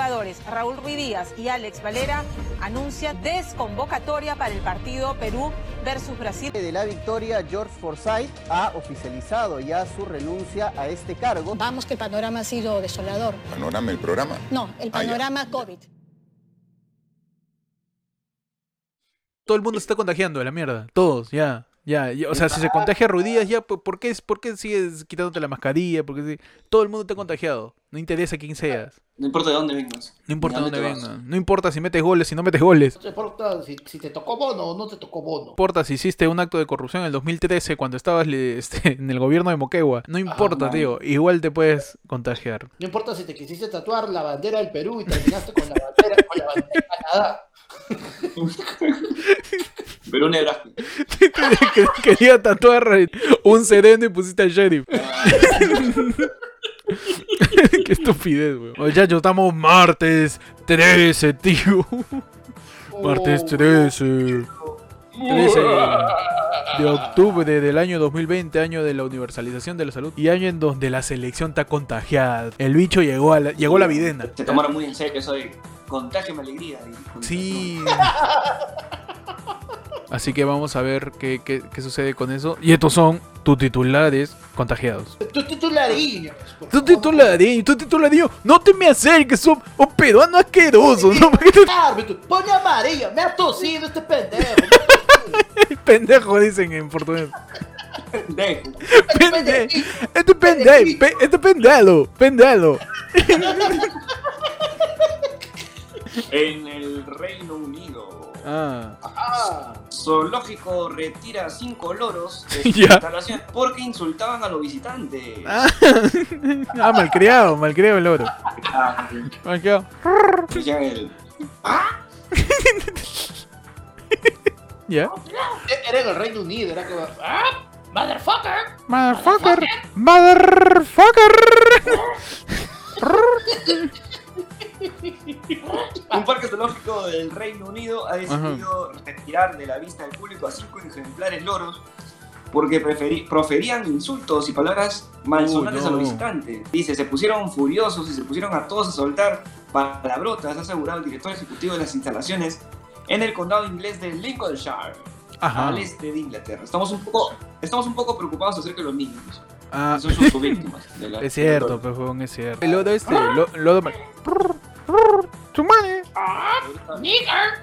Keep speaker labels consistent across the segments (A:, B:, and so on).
A: jugadores Raúl Ruiz Díaz y Alex Valera anuncia desconvocatoria para el partido Perú versus Brasil.
B: De la victoria, George Forsyth ha oficializado ya su renuncia a este cargo.
C: Vamos que el panorama ha sido desolador.
D: ¿Panorama el programa?
C: No, el
D: Ah,
C: panorama COVID.
E: Todo el mundo se está contagiando de la mierda. Todos, ya. Ya, ya, o sea, si se contagia Ruiz Díaz, ya, ¿por qué, ¿por qué sigues quitándote la mascarilla? Porque todo el mundo está contagiado. No interesa quién seas.
F: No importa de dónde vengas.
E: No importa
F: a
E: dónde
F: te vas.
E: venga. No importa si metes goles, si no metes goles.
G: No importa si, si te tocó bono o no te tocó bono.
E: No importa si hiciste un acto de corrupción en el 2013 cuando estabas este, en el gobierno de Moquegua. No importa,
F: man.
E: tío. Igual te puedes contagiar.
G: No importa si te quisiste tatuar la bandera del Perú y terminaste con la bandera, con la bandera de Canadá.
F: Pero un Nebraska.
E: Que- Quería tatuar un sereno y pusiste al sheriff. Qué estupidez, weón. Muchachos, estamos martes 13, tío. Martes 13. 13 de octubre del año 2020, año de la universalización de la salud y año en donde la selección está contagiada. El bicho llegó a la, llegó la videna.
F: Se tomaron muy en serio eso de contágeme alegría.
E: Sí. Así que vamos a ver qué, qué- qué sucede con eso. Y estos son tus titulares contagiados.
G: Tu titularillo. pues, por
E: Tu
G: favor.
E: titularín, tu titularín. No te me acerques, son un peruano asqueroso. ¿no?
G: Árbitro, pone amarillo. Me ha tosido este pendejo.
E: pendejo, dicen en portugués.
F: Pendejo.
E: Pende, este pendejo, pe- este pendelo, pendelo.
F: En el Reino Unido.
E: Ah,
G: Ah,
F: Zoológico retira cinco loros de su
E: Ya.
F: instalación porque insultaban a los visitantes.
E: ah, ah, malcriado, malcriado el oro.
F: Ah,
E: Malcriado.
F: el-
E: ¿Ya?
G: era en el Reino Unido. Era como. ¡Ah! ¡Motherfucker!
E: Motherfucker, motherfucker.
F: Un parque zoológico del Reino Unido ha decidido retirar de la vista del público a cinco ejemplares loros porque proferían insultos y palabras malsonantes
E: no.
F: a los visitantes. Dice, se pusieron furiosos y se pusieron a todos a soltar palabrotas, ha asegurado el director ejecutivo de las instalaciones en el condado inglés de Lincolnshire,
E: Ajá.
F: al este de Inglaterra. Estamos un poco, estamos un poco preocupados acerca de los niños.
E: Ah,
F: Son sus víctimas. de la-
E: es cierto, huevón, es cierto. El lodo este, lo, lodo Tu madre.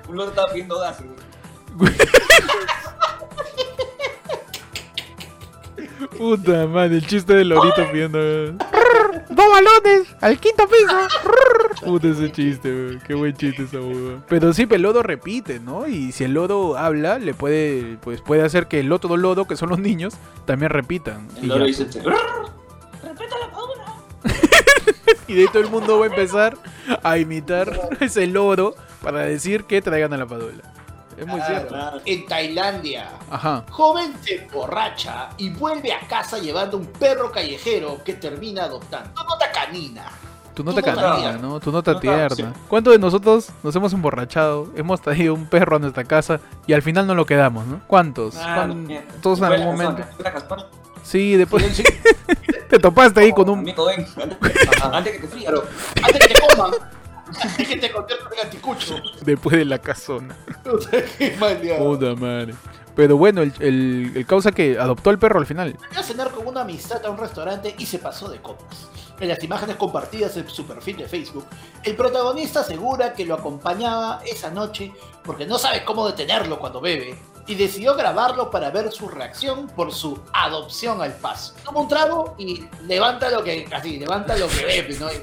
F: Un loro estaba pidiendo gas. güey.
E: Puta madre, el chiste del lorito pidiendo. ¡Dos balones! ¡Al quinto piso! Puta ese chiste, weón. Qué buen chiste esa hueva. Pero sí, el lodo repite, ¿no? Y si el lodo habla, le puede, pues puede hacer que el otro lodo, que son los niños, también repitan.
F: El
E: Y,
F: loro
E: ya,
F: dice,
E: pues.
F: "Respeta la fauna".
E: Y de ahí todo el mundo va a empezar a imitar ese lodo para decir que traigan a la padula. Es muy
G: Claro.
E: cierto.
G: En Tailandia.
E: Ajá.
G: Joven se emborracha y vuelve a casa llevando un perro callejero que termina adoptando. Tu nota canina.
E: Tu nota
G: Tu nota
E: canina,
G: tierna.
E: ¿no? Tu nota
F: Nota,
E: tierna.
F: sí.
E: ¿Cuántos de nosotros nos hemos emborrachado? Hemos traído un perro a nuestra casa y al final no lo quedamos, ¿no? ¿Cuántos?
F: Ah,
E: ¿Cuán-
F: mierda.
E: Todos en algún momento. Sí, después te topaste ahí con un...
F: Amigo, ven. Antes que te.
G: Claro. Antes que te coman. Antes que te conviertas en anticucho.
E: Después de la casona. Puta madre. Pero bueno, el, el, el causa que adoptó al perro al final.
G: Fue a cenar con una amistad a un restaurante y se pasó de copas. En las imágenes compartidas en su perfil de Facebook, el protagonista asegura que lo acompañaba esa noche porque no sabe cómo detenerlo cuando bebe y decidió grabarlo para ver su reacción por su adopción al paso. Toma un trago y levanta lo que así, levanta lo que bebe, ¿no? Y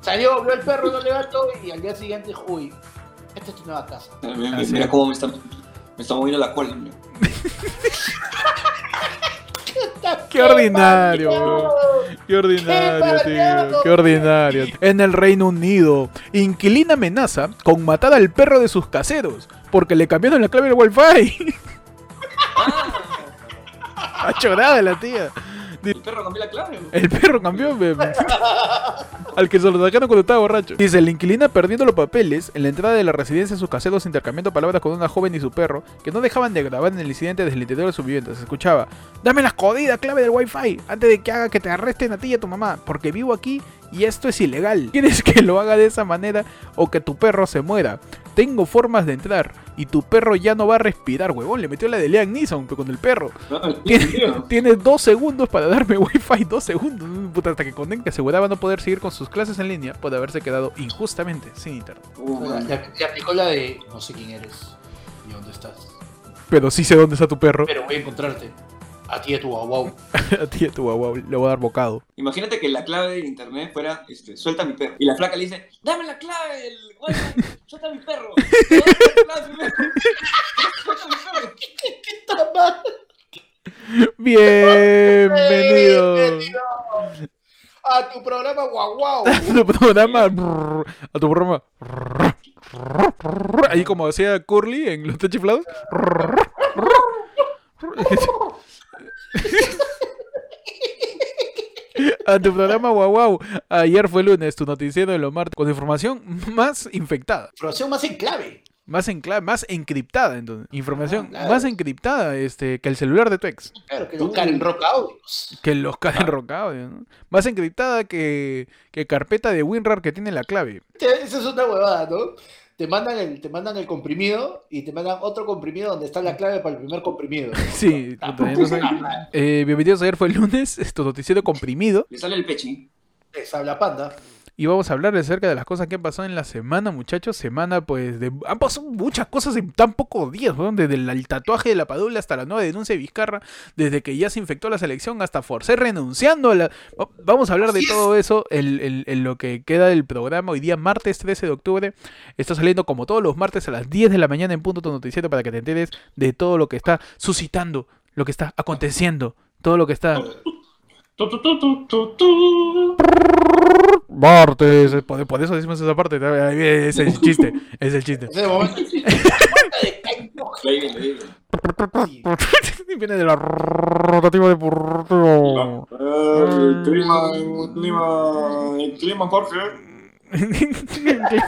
G: salió, vio el perro, lo levantó y al día siguiente dijo, uy, esta es tu nueva casa.
F: Mira, cómo me está, me está moviendo la cola. mira.
E: Qué ordinario, weón. Qué ordinario,
G: ¡Qué
E: tío. Qué ordinario. En el Reino Unido, inquilina amenaza con matar al perro de sus caseros porque le cambiaron la clave del wifi. A chorada la tía.
F: El perro cambió la clave.
E: El perro cambió. me- Al que se lo sacaron cuando estaba borracho. Dice, la inquilina perdiendo los papeles en la entrada de la residencia sus caseros intercambiando palabras con una joven y su perro, que no dejaban de grabar en el incidente desde el interior de su vivienda. Se escuchaba, dame la jodida clave del wifi antes de que haga que te arresten a ti y a tu mamá, porque vivo aquí y esto es ilegal. ¿Quieres que lo haga de esa manera o que tu perro se muera? Tengo formas de entrar y tu perro ya no va a respirar, huevón. Le metió la de Liam Neeson con el perro.
F: Tío.
E: Tienes dos segundos para darme wifi, dos segundos. Puta, hasta que conecte, aseguraba no poder seguir con sus clases en línea por haberse quedado injustamente sin internet.
F: Uh,
G: aplicó la de no sé quién eres y dónde estás.
E: Pero sí sé dónde está tu perro.
G: Pero voy a encontrarte. A ti y a tu guau.
E: A ti y a tu guau, le voy a dar bocado.
F: Imagínate que la clave de internet fuera, este, suelta a mi perro. Y la flaca le dice, dame la clave del wifi, suelta a mi perro. Dame la clave primero. Suelta a mi perro.
E: Bienvenido
G: Bienvenido a tu programa guau guau.
E: a tu programa. brrr, A tu programa. brrr, brrr, brrr, Ahí como hacía Curly en los techiflados. A tu programa Guau Guau. Ayer fue lunes, tu noticiero de lo martes, con información más infectada.
G: Información más en clave.
E: Más en clave, más encriptada, entonces. Información
G: Ah, claro.
E: más encriptada este, que el celular de tu ex.
G: Claro, que los Karen Rock Audios.
E: Que los Karen Rock Audio, ¿no? Más encriptada que, que carpeta de WinRAR que tiene la clave.
G: Esa es una huevada, ¿no? Te mandan, el, te mandan el comprimido y te mandan otro comprimido donde está la clave para el primer comprimido.
E: Sí, sé. Eh, bienvenidos, ayer fue el lunes, tu noticiero comprimido.
F: Le sale el pechi.
G: Les habla Panda.
E: Y vamos a hablar acerca de las cosas que han pasado en la semana, muchachos. Semana, pues, de... han pasado muchas cosas en tan pocos días, weón. Desde el, el tatuaje de la Padula hasta la nueva denuncia de Vizcarra. Desde que ya se infectó la selección hasta Forcer renunciando a la... Va- Vamos a hablar de
G: es.
E: todo eso en, en- en lo que queda del programa. Hoy día, martes 13 de octubre. Está saliendo como todos los martes a las 10 de la mañana en punto tu noticiero para que te enteres de todo lo que está suscitando, lo que está aconteciendo, todo lo que está... Martes, por, por eso decimos esa parte. Es el chiste, es el chiste.
G: De
F: viene,
E: de la rotativa.
F: Eh, El clima, el clima, el clima, Jorge.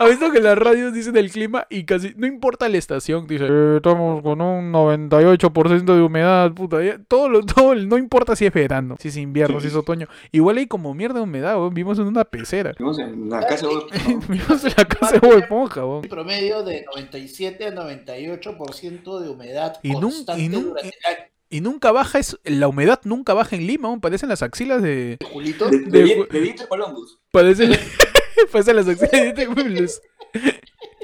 E: ¿Has visto que las radios dicen el clima y casi no importa la estación? Dice, "Eh, estamos con un 98% de humedad, puta. ya- todo, lo, todo, el- no importa si es verano, si es invierno, si es otoño. Igual hay como mierda de humedad, weón. Vivimos en una pecera.
F: Vimos en la casa de
E: Vivimos en la casa de Esponja, weón.
G: Un promedio de 97 a 98% de humedad
E: Y
G: constante
E: y
G: durante el año.
E: Y nunca baja, es, la humedad nunca baja en Lima, weón. Parecen las axilas de...
G: Julito,
F: De,
E: de-
F: de, de Dieter Columbus.
E: Parece, parece las axilas de Dieter Columbus.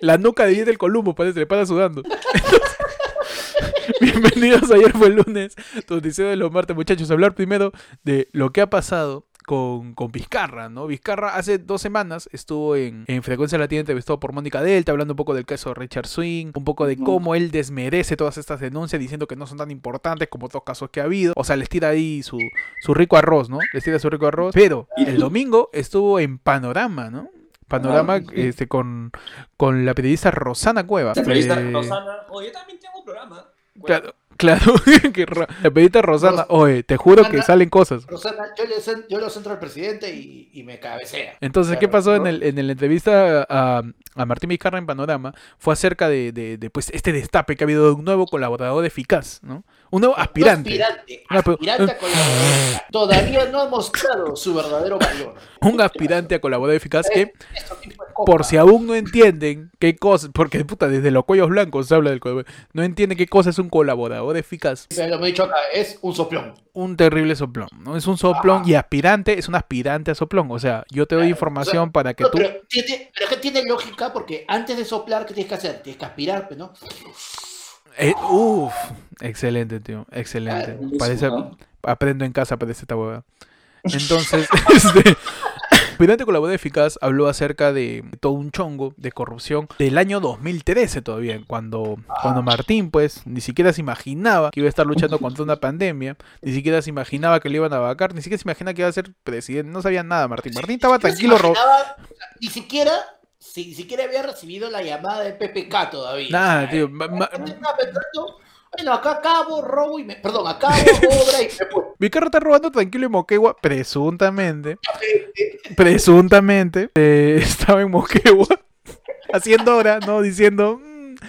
E: La nuca de Dieter Columbo parece, le para sudando. Bienvenidos, ayer fue el lunes, tu de los martes, muchachos. Hablar primero de lo que ha pasado con, con Vizcarra, ¿no? Vizcarra hace dos semanas estuvo en, en Frecuencia Latina entrevistado por Mónica Delta, hablando un poco del caso de Richard Swing, un poco de cómo él desmerece todas estas denuncias, diciendo que no son tan importantes como otros casos que ha habido. O sea, les tira ahí su, su rico arroz, ¿no? Les tira su rico arroz. Pero
F: Y-
E: el domingo estuvo en Panorama, ¿no? Panorama
F: Ah, sí.
E: este, con, con la periodista Rosana Cueva.
F: La periodista
E: Eh,
F: Rosana. Oye, yo también tengo un programa.
E: Claro, claro. que la periodista Rosana, oye, te juro que salen cosas.
G: Rosana, yo le, cen- yo lo centro al presidente y, y me cabecea.
E: Entonces, ¿qué pasó en, el, en la entrevista a, a Martín Vizcarra en Panorama? Fue acerca de, de- de, pues, este destape que ha habido de un nuevo colaborador eficaz, ¿no? Un nuevo aspirante.
G: Aspirante.
E: Una pe-
G: Aspirante a colaborador. Todavía no ha mostrado su verdadero valor.
E: Un aspirante a colaborador eficaz que,
G: copa.
E: por si aún no entienden qué cosa, porque puta, desde los cuellos blancos se habla del colaborador, no entienden qué cosa es un colaborador eficaz.
G: Lo he dicho acá, es un soplón.
E: Un terrible soplón, ¿no? Es un soplón y aspirante es un aspirante a soplón. O sea, yo te doy
G: Claro,
E: información
G: o sea,
E: para que
G: No,
E: tú.
G: pero, tiene, pero que tiene lógica porque antes de soplar, ¿qué tienes que hacer? Tienes que aspirar, pues, ¿no?
E: Eh, uf, excelente, tío, excelente.
F: Claro,
E: Parece,
F: ¿no?
E: aprendo en casa, parece esta hueva. Entonces, este, Aspirante colaborador eficaz habló acerca de todo un chongo de corrupción del año 2013 todavía, cuando, cuando Martín, pues, ni siquiera se imaginaba que iba a estar luchando contra una pandemia, ni siquiera se imaginaba que le iban a vacar, ni siquiera se imaginaba que iba a ser presidente, no sabía nada Martín. Martín estaba tranquilo,
G: ni siquiera, si, siquiera había recibido la llamada de PPK todavía.
E: Nada, tío,
G: Bueno, acá acabo, robo y me. Perdón, acabo, obra y me voy.
E: Vizcarra está robando tranquilo en Moquegua, presuntamente. Presuntamente. eh, estaba en Moquegua haciendo hora, ¿no? Diciendo.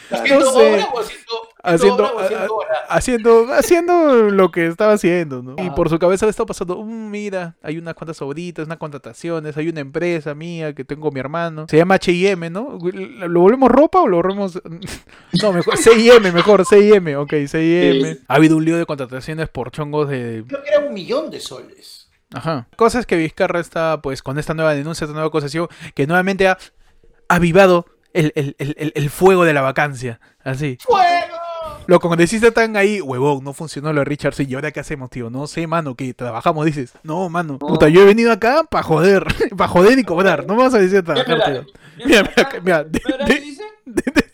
E: "Mm,
G: ¿Haciendo
E: no sé.
G: obra o haciendo,
E: Haciendo,
G: obra o haciendo hora?
E: haciendo, haciendo lo que estaba haciendo, ¿no? Y por su cabeza le estaba pasando, "Mm, mira, hay unas cuantas obritas, unas contrataciones, hay una empresa mía que tengo mi hermano, se llama H&M, ¿no? ¿Lo volvemos ropa o lo volvemos...? No, mejor, C&M, mejor, C&M, ok, C&M. Ha habido un lío de contrataciones por chongos de...
G: Creo que era un millón de soles.
E: Ajá. Cosas que Vizcarra está, pues, con esta nueva denuncia, esta nueva acusación, que nuevamente ha avivado el, el- el- el- fuego de la vacancia, así.
G: ¡Fuego!
E: Los congresistas están ahí, huevón, no funcionó lo de Richard sí, ¿y ahora qué hacemos, tío? No sé, mano, que trabajamos, dices. No, mano, puta, yo he venido acá para joder, para joder y cobrar, no me vas a decir trabajar,
F: mira,
E: tío. Mira,
F: mira,
E: mira, de, de-
F: ¿qué dice?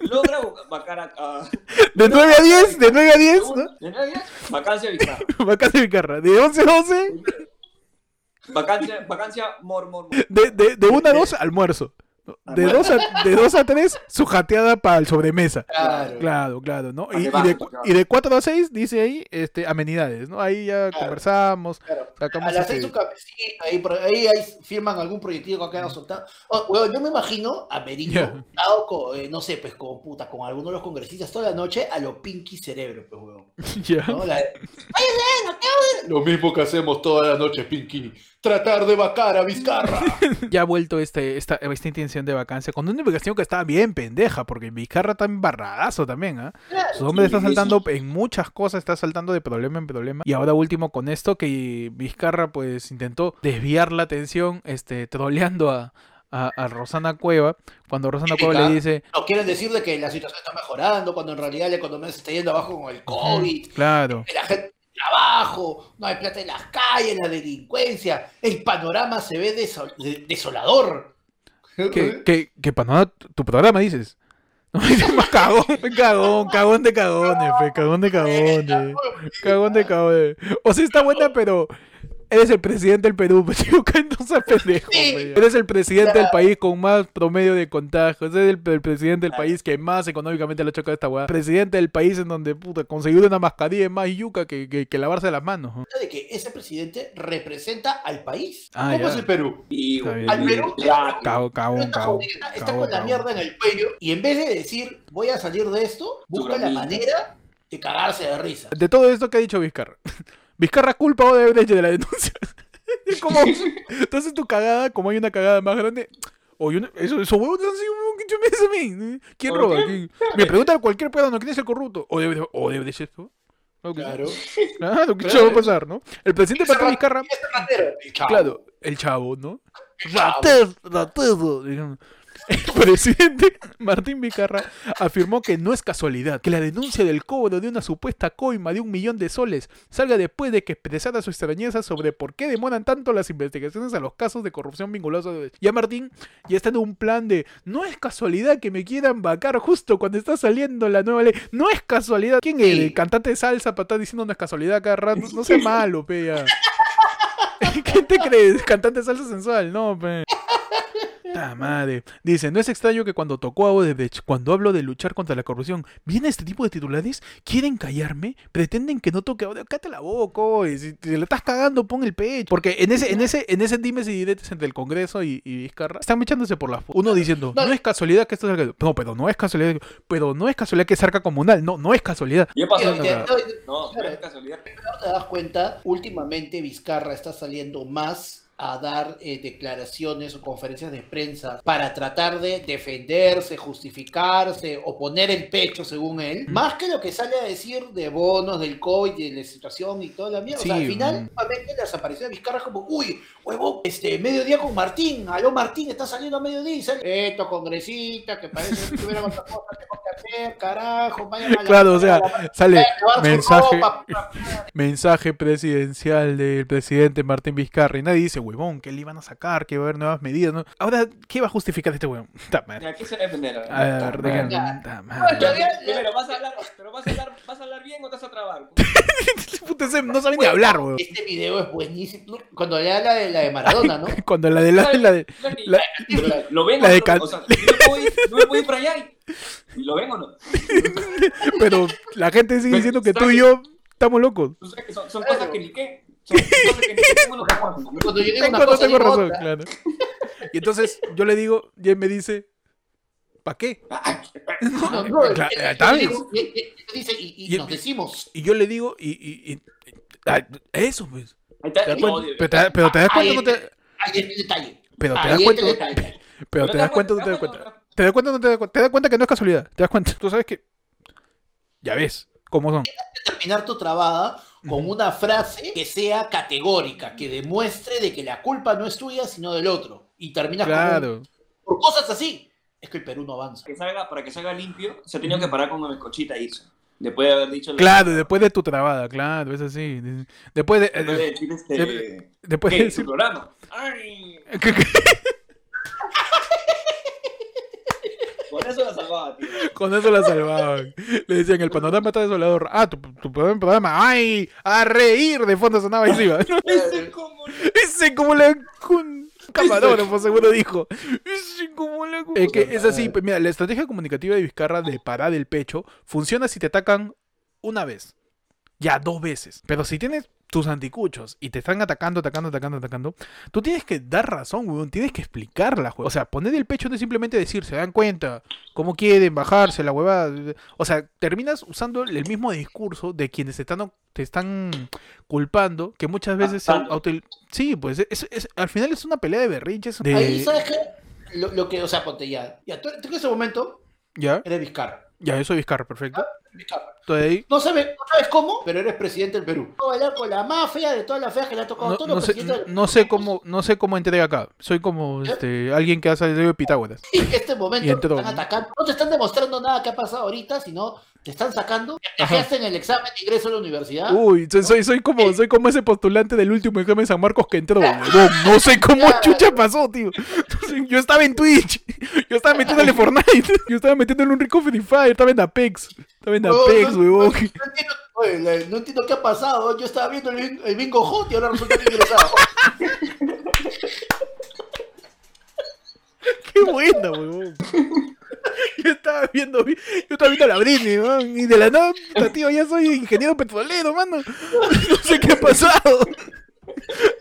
F: Logra vacar a...
E: de 9 a 10, de 9 a 10, ¿no?
F: ¿De nueve a diez? Vacancia Vizcarra.
E: Vacancia Vizcarra, de 11 a 12,
F: Vacancia, vacancia mor, mor, mor.
E: de, de, de 1 a 2, almuerzo. De 2 a, de 2 a 3, su jateada para el sobremesa.
G: Claro.
E: Claro, claro, ¿no? Y, de,
F: claro.
E: y de 4 a 6 dice ahí este, amenidades, ¿no? Ahí ya
G: Claro.
E: conversamos,
G: Claro.
E: sacamos
G: A las
E: este-
G: seis su cafecito, ahí, ahí, ahí firman algún proyectillo que quedado soltado. Oh, weón, yo me imagino a Merino, sentado con, eh, no sé, pues con puta, con alguno de los congresistas toda la noche a lo Pinky Cerebro, pues weón.
E: Ya.
G: ¿no? La- Lo mismo que hacemos toda la noche, Pinky. Tratar de vacar a Vizcarra.
E: ya ha vuelto este, esta, esta intención de vacancia con una investigación que estaba bien pendeja, porque Vizcarra está embarradazo también, ¿ah? Su hombre está
F: sí,
E: saltando en muchas cosas, está saltando de problema en problema. Y ahora último con esto que Vizcarra pues intentó desviar la atención, este, troleando a, a, a Rosana Cueva, cuando Rosana Cueva le dice,
G: No quieren decirle que la situación está mejorando, cuando en realidad la economía se está yendo abajo con el COVID,
E: claro,
G: la gente trabajo, no hay plata en las calles, la delincuencia, el panorama se ve desol- de- desolador.
E: que para nada tu programa dices. No, dice, más cagón, cagón, cagón de cagones, fe, cagón de cagones. Cagón de cagones. O sea, está buena, pero eres el presidente del Perú, que no seas pendejo,
G: Sí.
E: Eres el presidente del país con más promedio de contagios. Eres el, el presidente del país que más económicamente le ha chocado esta weá. Presidente del país en donde, puta, conseguir una mascarilla es más yuca que, que, que lavarse las manos. ¿no?
G: de que ese presidente representa al país.
E: Ah,
G: ¿Cómo
E: ya.
G: es el Perú?
F: Y.
G: Al Perú
F: Ya,
E: Cagón, cagón,
G: está, está con la mierda en el cuello y en vez de decir voy a salir de esto, busca la manera de cagarse de risa.
E: De todo esto que ha dicho Vizcarra. Vizcarra culpa o de de la denuncia. Es como, entonces tu cagada, como hay una cagada más grande. Oye, una- eso, esos huevos han sido yo me a mí. ¿Quién
F: ¿Por
E: roba?
F: qué?
E: ¿Quién? Me pregunta cualquier pedo, ¿quién es el corrupto? O debe, o debe de ser esto. Claro, que
G: Claro.
E: sí. Claro, que eso va a pasar, ¿no? El presidente Martín Vizcarra,
G: el chavo.
E: claro, el chavo, ¿no? Ratero, ratero. El presidente Martín Vizcarra afirmó que no es casualidad que la denuncia del cobro de una supuesta coima de un millón de soles salga después de que expresara su extrañeza sobre por qué demoran tanto las investigaciones a los casos de corrupción vinculados a... Ya Martín ya está en un plan de no es casualidad que me quieran vacar justo cuando está saliendo la nueva ley. No es casualidad. ¿Quién es? El cantante de salsa para estar diciendo no es casualidad cada rato. No sea malo, pea. ¿Qué te crees? Cantante de salsa sensual, no, pe. Ta madre. Dice, no es extraño que cuando tocó a Odebrecht, cuando hablo de luchar contra la corrupción, viene este tipo de titulares, quieren callarme, pretenden que no toque a Odebrecht. Cállate la boca, oye. si te la estás cagando, pon el pecho. Porque en ese, en ese, en ese dimes y diretes entre el Congreso y, y Vizcarra, están echándose por la Uno diciendo, no,
G: No.
E: es casualidad que esto salga. No, pero no es casualidad. Pero no es casualidad que es arca comunal. No, no es casualidad.
F: Ya pasó.
G: Y-
E: no,
F: No, no es casualidad.
G: no te das cuenta, últimamente Vizcarra está saliendo más a dar eh, declaraciones o conferencias de prensa para tratar de defenderse, justificarse o poner el pecho según él, más que lo que sale a decir de bonos, del COVID, de la situación y toda la mierda. o sea, al final,
E: mm.
G: las apariciones de Vizcarra es como, uy, huevo, este, mediodía con Martín, aló Martín, está saliendo a mediodía y sale, esto, congresista, que parece que tuviera otra cosa que hacer, carajo, vayan a la-
E: Claro, o sea,
G: la-
E: sale mensaje,
G: ropa,
E: mensaje presidencial del presidente Martín Vizcarra y nadie dice, huevón, que le iban a sacar, que va a haber nuevas medidas, ¿no? Ahora, ¿qué va a justificar este huevón? Ta madre.
F: ¿A qué se va a defender?
E: A ver,
F: Ta
E: digan,
G: Ya.
E: ta
G: Bueno,
E: madre.
G: todavía-
F: Primero, ¿vas a hablar, pero vas a hablar, vas a hablar bien o te vas a trabar?
E: No sabe ni hablar, huevón.
G: Este video es buenísimo. Cuando le habla de la de Maradona, ¿no?
E: Cuando la de la, la de... La-
F: Lo ven,
E: la de
F: o
E: Cal-
F: sea, no me puedo ir, no me puedo ir para allá. y- ¿Lo ven o no?
E: Pero la gente sigue
F: Pero,
E: diciendo que tú y yo estamos locos.
F: Tú sabes que son, son cosas que ni qué. Son cosas que ni qué.
G: Cuando yo digo una
E: no
G: cosa,
E: tengo razón,
G: otra.
E: claro. Y entonces yo le digo, y él me dice, ¿para qué?
G: No, no, y, y
E: Y-
G: nos decimos.
E: Y yo le digo, y, y, y- eso, pues. Pero te, pero te das
G: Ahí
E: cuenta, no te,
G: Ahí el detalle.
E: pero te
G: Ahí
E: das cuenta,
G: el
E: no-
G: detalle.
E: pero te das cuenta, no te das cuenta. Te das cuenta, no te das cuenta. Te das cuenta que no es casualidad. Te das cuenta. Tú sabes que. Ya ves cómo son.
G: terminar tu trabada con una frase que sea categórica, que demuestre de que la culpa no es tuya, sino del otro. Y terminas con un-
E: Claro.
G: por cosas así. Es que el Perú no avanza.
F: Que salga, para que salga limpio, se ha tenido que parar con el cochita hizo. Después de haber dicho.
E: Claro, después de tu trabada, claro, es así. Después de.
F: Después de
E: eh,
F: decir este.
E: de- después de.
F: ¡Ay! Con eso la salvaba, tío.
E: Con eso la salvaban. Le decían, el panorama está desolador. Ah, tu, tu programa. ¡Ay! A reír de fondo sonaba encima.
F: Ese como
E: Ese como la... camarógrafo seguro dijo. Es que es así, pues, mira, la estrategia comunicativa de Vizcarra de parar el pecho funciona si te atacan una vez. Ya, dos veces. Pero si tienes tus anticuchos y te están atacando, atacando, atacando, atacando, tú tienes que dar razón, weón. Tienes que explicarla, weón. O sea, poner el pecho no es simplemente decir, se dan cuenta, cómo quieren bajarse la huevada. O sea, terminas usando el mismo discurso de quienes te están, te están culpando, que muchas veces auto- Sí, pues es, es- al final es una pelea de berrinches. De...
G: Ahí, ¿sabes qué? Lo, lo que, o sea, ponte ya. Ya, tú, tú en ese momento
E: Ya,
G: eres Vizcarra.
E: ya, eso es Vizcarra, perfecto.
G: Vizcarra.
E: Estoy ahí.
G: No sabes, no sabes cómo, pero eres presidente del Perú. A bailar con la más fea de todas las feas que le ha tocado a
E: No,
G: todos
E: no
G: los
E: sé,
G: presidentes del
E: no sé cómo, no sé cómo entré acá. Soy como
G: ¿Ya?
E: este alguien que ha salido de Pitágoras.
G: Y en este momento
E: Y entró,
G: están
E: ¿no?
G: atacando. No te están demostrando nada que ha pasado ahorita, sino te están sacando. Te en el examen de ingreso a la universidad.
E: Uy, soy, soy, soy como, soy como ese postulante del último examen de San Marcos que entró. huevón. No sé cómo chucha pasó, tío. Yo estaba en Twitch. Yo estaba metiéndole Fortnite. Yo estaba metiéndole un rico Free Fire. Estaba en Apex. Estaba en
G: No,
E: Apex,
G: no,
E: huevón.
G: no no entiendo qué ha pasado. Yo estaba viendo el, bin- el bingo hot y ahora resulta que ingresado.
E: Qué buena, huevón. Yo estaba viendo, yo estaba viendo a la Britney, weón, y de la nada, puta, tío, ya soy ingeniero petrolero, mano. No sé qué ha pasado.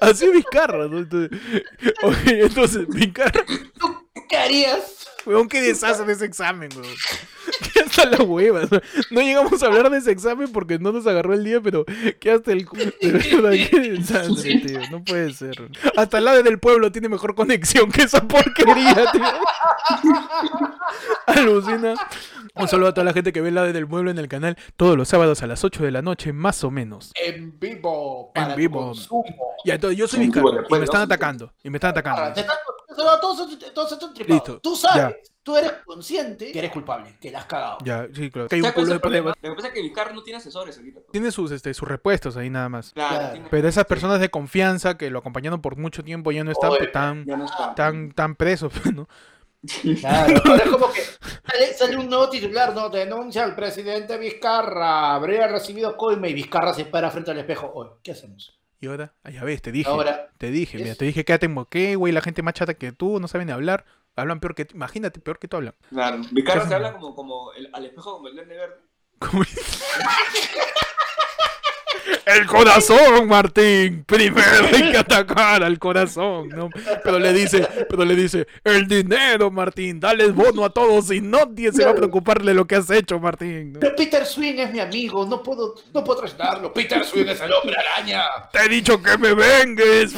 E: Así es Vizcarra, ¿no? Entonces, ok, entonces, Vizcarra,
G: ¿Tú qué harías?
E: Weón, qué desastre de ese examen, weón. Que hasta la hueva. ¿no? No llegamos a hablar de ese examen porque no nos agarró el día, pero que hasta el de verdad, qué desastre, tío. No puede ser. Hasta el lado del pueblo tiene mejor conexión que esa porquería, tío. Alucina. Un saludo a toda la gente que ve el lado del pueblo en el canal todos los sábados a las 8 de la noche, más o menos.
G: En vivo.
E: En
G: Para tu
E: vivo.
G: consumo.
E: Ya, entonces yo soy
F: En
E: Vizcarra y me están atacando. Y me están
G: Ahora,
E: atacando.
G: Todos, todos están tripados.
E: Listo,
G: Tú sabes,
E: ya.
G: tú eres consciente que eres culpable, que la has cagado.
E: Ya, sí, claro. Que hay un
F: ¿Sabes cuál
E: culo de
F: el problema?
E: pruebas.
F: Lo que pasa es que Vizcarra no tiene asesores ahorita.
E: Tiene sus, este, sus repuestos ahí nada más.
F: Claro, tiene-
E: Pero esas personas de confianza que lo acompañaron por mucho tiempo ya no están
G: Oye,
E: tan,
F: ya no está.
E: tan, tan presos, ¿no?
G: Claro, ahora es como que sale, sale un nuevo titular, no, denuncia al presidente Vizcarra, habría recibido coime y Vizcarra se para frente al espejo. Oye, ¿qué hacemos?
E: Y ahora, ah, ya ves, te dije,
G: Ahora,
E: te dije, mira,
G: es-
E: te dije, quédate en moqué, güey, la gente más chata que tú, no saben hablar, hablan peor que tú, imagínate, peor que tú hablan.
F: Claro.
E: ¿Qué
F: se habla como, como el, al espejo como el duende verde.
E: ¿Cómo es? El corazón, Martín. Primero hay que atacar al corazón, ¿no? Pero le dice, pero le dice, el dinero, Martín, dale bono a todos y nadie se va a preocupar de lo que has hecho, Martín. ¿no?
G: pero Peter Swing es mi amigo, no puedo, no puedo traicionarlo. Peter Swing es el hombre araña.
E: Te he dicho que me vengues.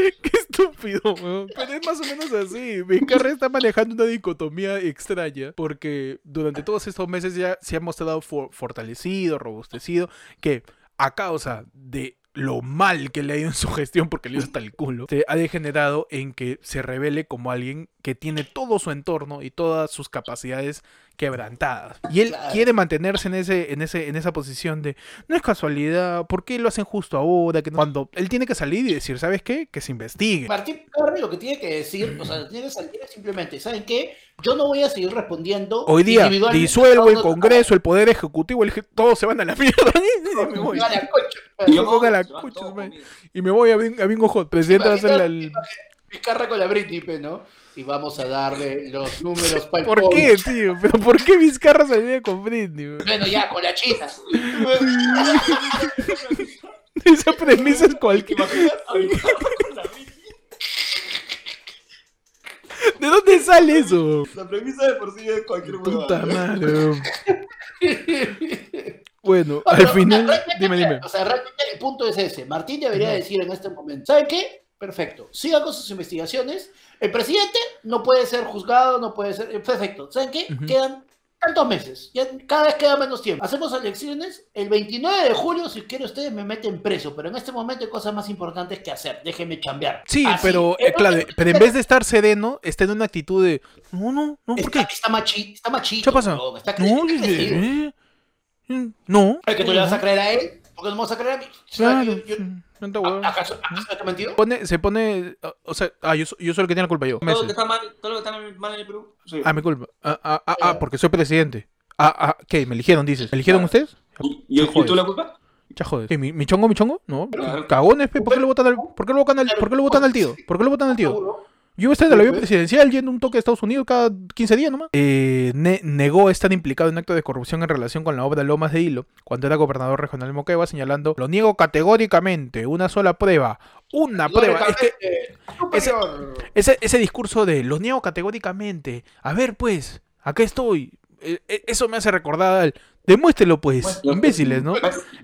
E: Qué estúpido. Pero es más o menos así. Vizcarra está manejando una dicotomía extraña porque durante todos estos meses ya se ha mostrado for- fortalecido, robustecido, que a causa de lo mal que le ha ido en su gestión, porque le ido hasta el culo, se ha degenerado en que se revele como alguien que tiene todo su entorno y todas sus capacidades quebrantadas. Y él
G: Claro.
E: quiere mantenerse en ese, en ese, en esa posición de no es casualidad, ¿por qué lo hacen justo ahora? Que no-?" Cuando él tiene que salir y decir, ¿sabes qué? Que se investigue.
G: Martín Vizcarra lo que tiene que decir, o sea, tiene que salir es simplemente, ¿saben qué? Yo no voy a seguir respondiendo.
E: Hoy día disuelvo el Congreso, el Poder Ejecutivo, el, todos se van a la mierda. Y me voy,
G: A la concha.
F: Y yo
E: la y me voy a, Bing- a Bingo Hot. Presidente va a ser la-.
G: Vizcarra con la Britney, ¿no? Y vamos a darle los números para el
E: ¿Por qué, tío? ¿Pero por qué Vizcarra se vive con Britney? weón?
G: Bueno, ya, con la china.
E: Esa premisa es cualquier. ¿De dónde sale eso?
F: La premisa de por sí es cualquier
E: Puta
F: huevada.
E: madre. weón. Bueno,
G: Ah,
E: al final.
G: realmente,
E: Dime, dime.
G: O sea, realmente el punto es ese. Martín debería decir en este momento, ¿saben qué? Perfecto. Siga con sus investigaciones. El presidente no puede ser juzgado, no puede ser... Perfecto. ¿Saben qué? Quedan tantos meses. Ya cada vez queda menos tiempo. Hacemos elecciones. El 29 de julio, si quieren ustedes, me meten preso. Pero en este momento hay cosas más importantes que hacer. Déjenme chambear.
E: Sí,
G: Así.
E: pero,
G: Eh,
E: claro, pero en vez de estar sereno, está en una actitud de. No, no, no, ¿por
G: Está,
E: qué?
G: está machi, está machito.
E: ¿Qué pasa?
G: Está
E: No, eh, eh, no.
G: ¿Es que tú le vas a creer a él? ¿Por qué no me vas a creer a mí?
E: Claro,
G: yo- yo-
E: no te huevas.
G: ¿Acaso, acaso te he mentido?
E: Pone, se pone. O sea, ah, yo, yo soy el que tiene la culpa yo.
F: Todo lo que está mal, todo lo que está mal en el Perú. yo.
E: Ah, mi culpa. Ah, ah, ah, ah, porque soy presidente. Ah, ah, ¿qué? ¿Me eligieron, dices? ¿Me eligieron
F: Claro.
E: ustedes?
F: ¿Y, y,
E: Joder.
F: ¿y tú la culpa?
E: Ya joder. ¿Qué, mi, mi chongo, mi chongo? No. Cagones, pe. ¿Por qué lo votan al, por qué lo votan al, por qué lo votan al tío? ¿Por qué lo votan al tío? Yo iba a estar en el avión presidencial yendo un toque a Estados Unidos cada 15 días nomás. Eh, ne- negó estar implicado en acto de corrupción en relación con la obra Lomas de Hilo cuando era gobernador regional de Moquegua, señalando, lo niego categóricamente, una sola prueba, una prueba. Es que ese- ese, ese discurso de lo niego categóricamente, a ver pues, acá estoy. Eh, eh, Eso me hace recordar al... Demuéstrelo pues, imbéciles, ¿no?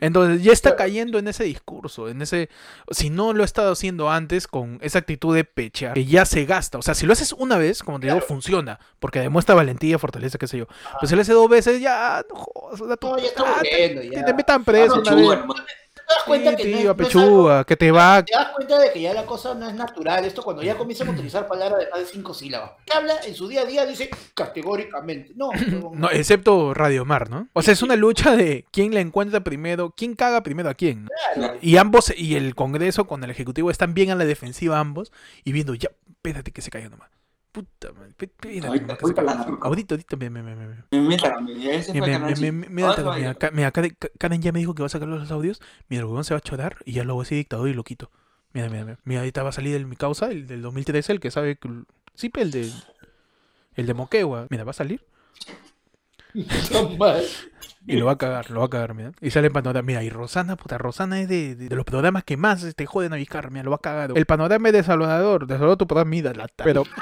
E: Entonces ya está cayendo en ese discurso, en ese... Si no lo ha estado haciendo antes con esa actitud de pecha, que ya se gasta. O sea, si lo haces una vez, como te digo, funciona, porque demuestra valentía, fortaleza, qué sé yo. Pero si lo haces dos veces, ya... No, jodas,
G: No, ya está
E: ah,
G: aburriendo, ya.
E: te metan preso
F: Ah,
E: una vez.
G: ¿Te das cuenta
E: Sí,
G: que no es- no es
E: pechuga,
G: algo-
E: que te va...
G: Te das cuenta de que ya la cosa no es natural. Esto cuando ya comienzan a utilizar palabras de más de cinco sílabas. Que habla en su día a día, dice categóricamente. No, no,
E: No, excepto Radio Mar, ¿no? O sea, es una lucha de quién la encuentra primero, quién caga primero a quién. Y ambos, y el Congreso con el Ejecutivo están bien a la defensiva ambos y viendo, ya, espérate que se caiga nomás. Puta madre,
F: Ahorita, ahorita la.
E: Ahorita, ahorita, mira, mira, mira, mira. Karen, ya me dijo que va a sacar los audios. Mira, el huevón se va a chorar y ya lo voy a decir dictador y lo quito. Mira, mira, mira. Mira, ahorita va a salir el mi causa, el del 2013, el que sabe. Sí, el de. El de Moquegua. Mira, va a salir.
G: Mal.
E: Y lo va a cagar, lo va a cagar, mira. Y sale el panorama. Mira, y Rosana, puta, Rosana es de, de, de los programas que más te joden a Vizcarra, mira, lo va a cagar. El panorama es de Salvador, de Salvador tu programa, mira, la Pero.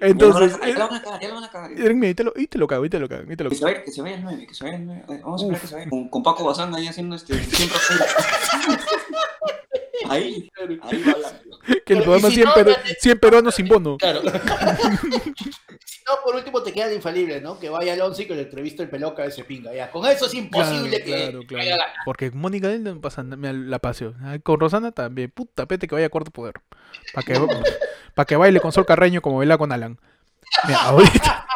E: Entonces.
F: Ya lo van a cagar, ya lo van a cagar.
E: mira, y te lo, y te lo cago, y te lo cago, y te lo
F: Que se
E: cago.
F: vaya, que se vaya el 9, que se vaya el 9. Vamos a esperar que se vaya. Con, con Paco Bazán ahí haciendo este. Siempre Ahí, ahí va la.
E: Que el programa
G: si
E: 100,
G: no,
E: peru-
G: ya te-
E: 100 peruanos sin bono.
G: Claro. si no, por último te queda el infalible, ¿no? Que vaya al 11 y que le entreviste el peloca de ese pinga. Ya. Con eso es imposible que
E: claro,
G: que
E: claro. Porque Mónica él no pasa mira, la paseo. Ay, Con Rosana también, puta pete que vaya a cuarto poder. Para que, pa' que baile con Sol Carreño como baila con Alan. Mira, ahorita.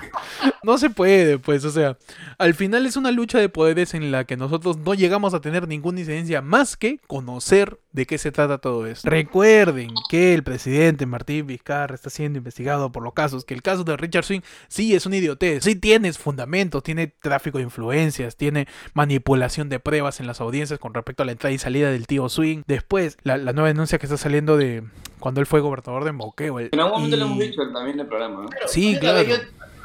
E: No se puede, pues, o sea, al final es una lucha de poderes en la que nosotros no llegamos a tener ninguna incidencia más que conocer de qué se trata todo esto. Recuerden que el presidente Martín Vizcarra está siendo investigado por los casos, que el caso de Richard Swing sí es una idiotez, sí tiene fundamentos, tiene tráfico de influencias, tiene manipulación de pruebas en las audiencias con respecto a la entrada y salida del tío Swing. Después, la, la nueva denuncia que está saliendo de cuando él fue gobernador de Moqueo. el-
F: En algún momento
E: y-
F: lo hemos dicho también en el programa, ¿no?
G: Pero,
E: Sí, claro.
G: Yo,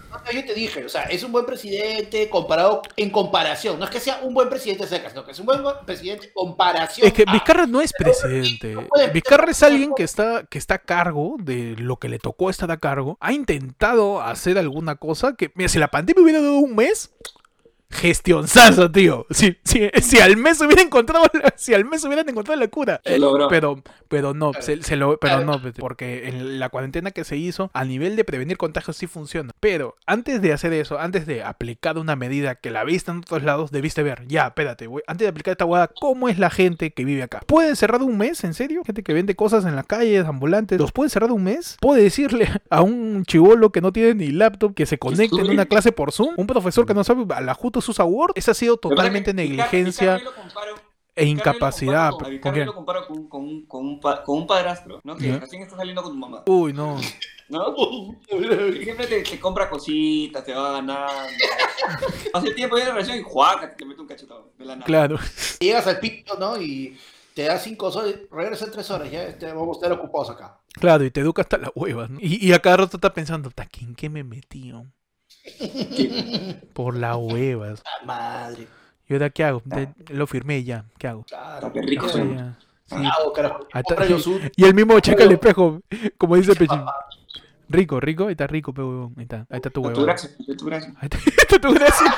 G: no, yo te dije, o sea, es un buen presidente comparado en comparación. No es que sea un buen presidente secas, sino que es un buen presidente en comparación.
E: Es que
G: a-
E: Vizcarra no es presidente.
G: no puede-
E: Vizcarra es alguien que está, que está a cargo de lo que le tocó estar a cargo. Ha intentado hacer alguna cosa que, mira, si la pandemia hubiera dado un mes, gestionzazo, tío. Si, si, si al mes hubiera encontrado, la- si al mes hubieran encontrado la cura.
F: Se logró.
E: Pero, pero no,
G: Claro.
E: se, se lo, pero
G: Claro.
E: no, porque en la cuarentena que se hizo, a nivel de prevenir contagios sí funciona. Pero antes de hacer eso, antes de aplicar una medida que la viste en otros lados, debiste ver, ya, espérate, güey, antes de aplicar esta hueá, ¿cómo es la gente que vive acá? ¿Puede cerrar un mes, en serio? Gente que vende cosas en las calles, ambulantes, ¿los puede cerrar un mes? ¿Puede decirle a un chivolo que no tiene ni laptop que se conecte en una clase por Zoom? ¿Un profesor que no sabe a la justo usa Word? Esa ha sido totalmente negligencia e incapacidad.
F: A
E: ¿Con qué?
F: lo comparo con, con, un- con, un pa- con un padrastro, ¿no? Que recién está saliendo con tu mamá,
E: Uy, no.
F: ¿no? Y siempre te, te compra cositas, te va ganando. Hace tiempo ya la relación y juaca, te mete un cachetado de la nada.
E: Claro.
G: Llegas al pito, ¿no? Y te da cinco soles, regresa en tres horas, ya este, vamos a estar ocupados acá.
E: Claro, y te educa hasta las huevas, ¿no? Y, y a cada rato está pensando, "Ta, ¿quién que me Por las huevas.
G: Ah, madre.
E: ¿Y ahora qué hago? De- lo firmé ya, ¿qué hago?
G: Claro.
F: Está rico,
E: O sea,
F: sí.
G: Cagado, carajo.
E: Ahí está. Y el mismo checa el espejo, como dice Pechín. Rico, rico, ahí está rico, pe huevón. Ahí está, ahí está tu
F: Tu
E: huevón.
F: gracia, tu gracia.
E: Ahí está, ahí está tu gracia.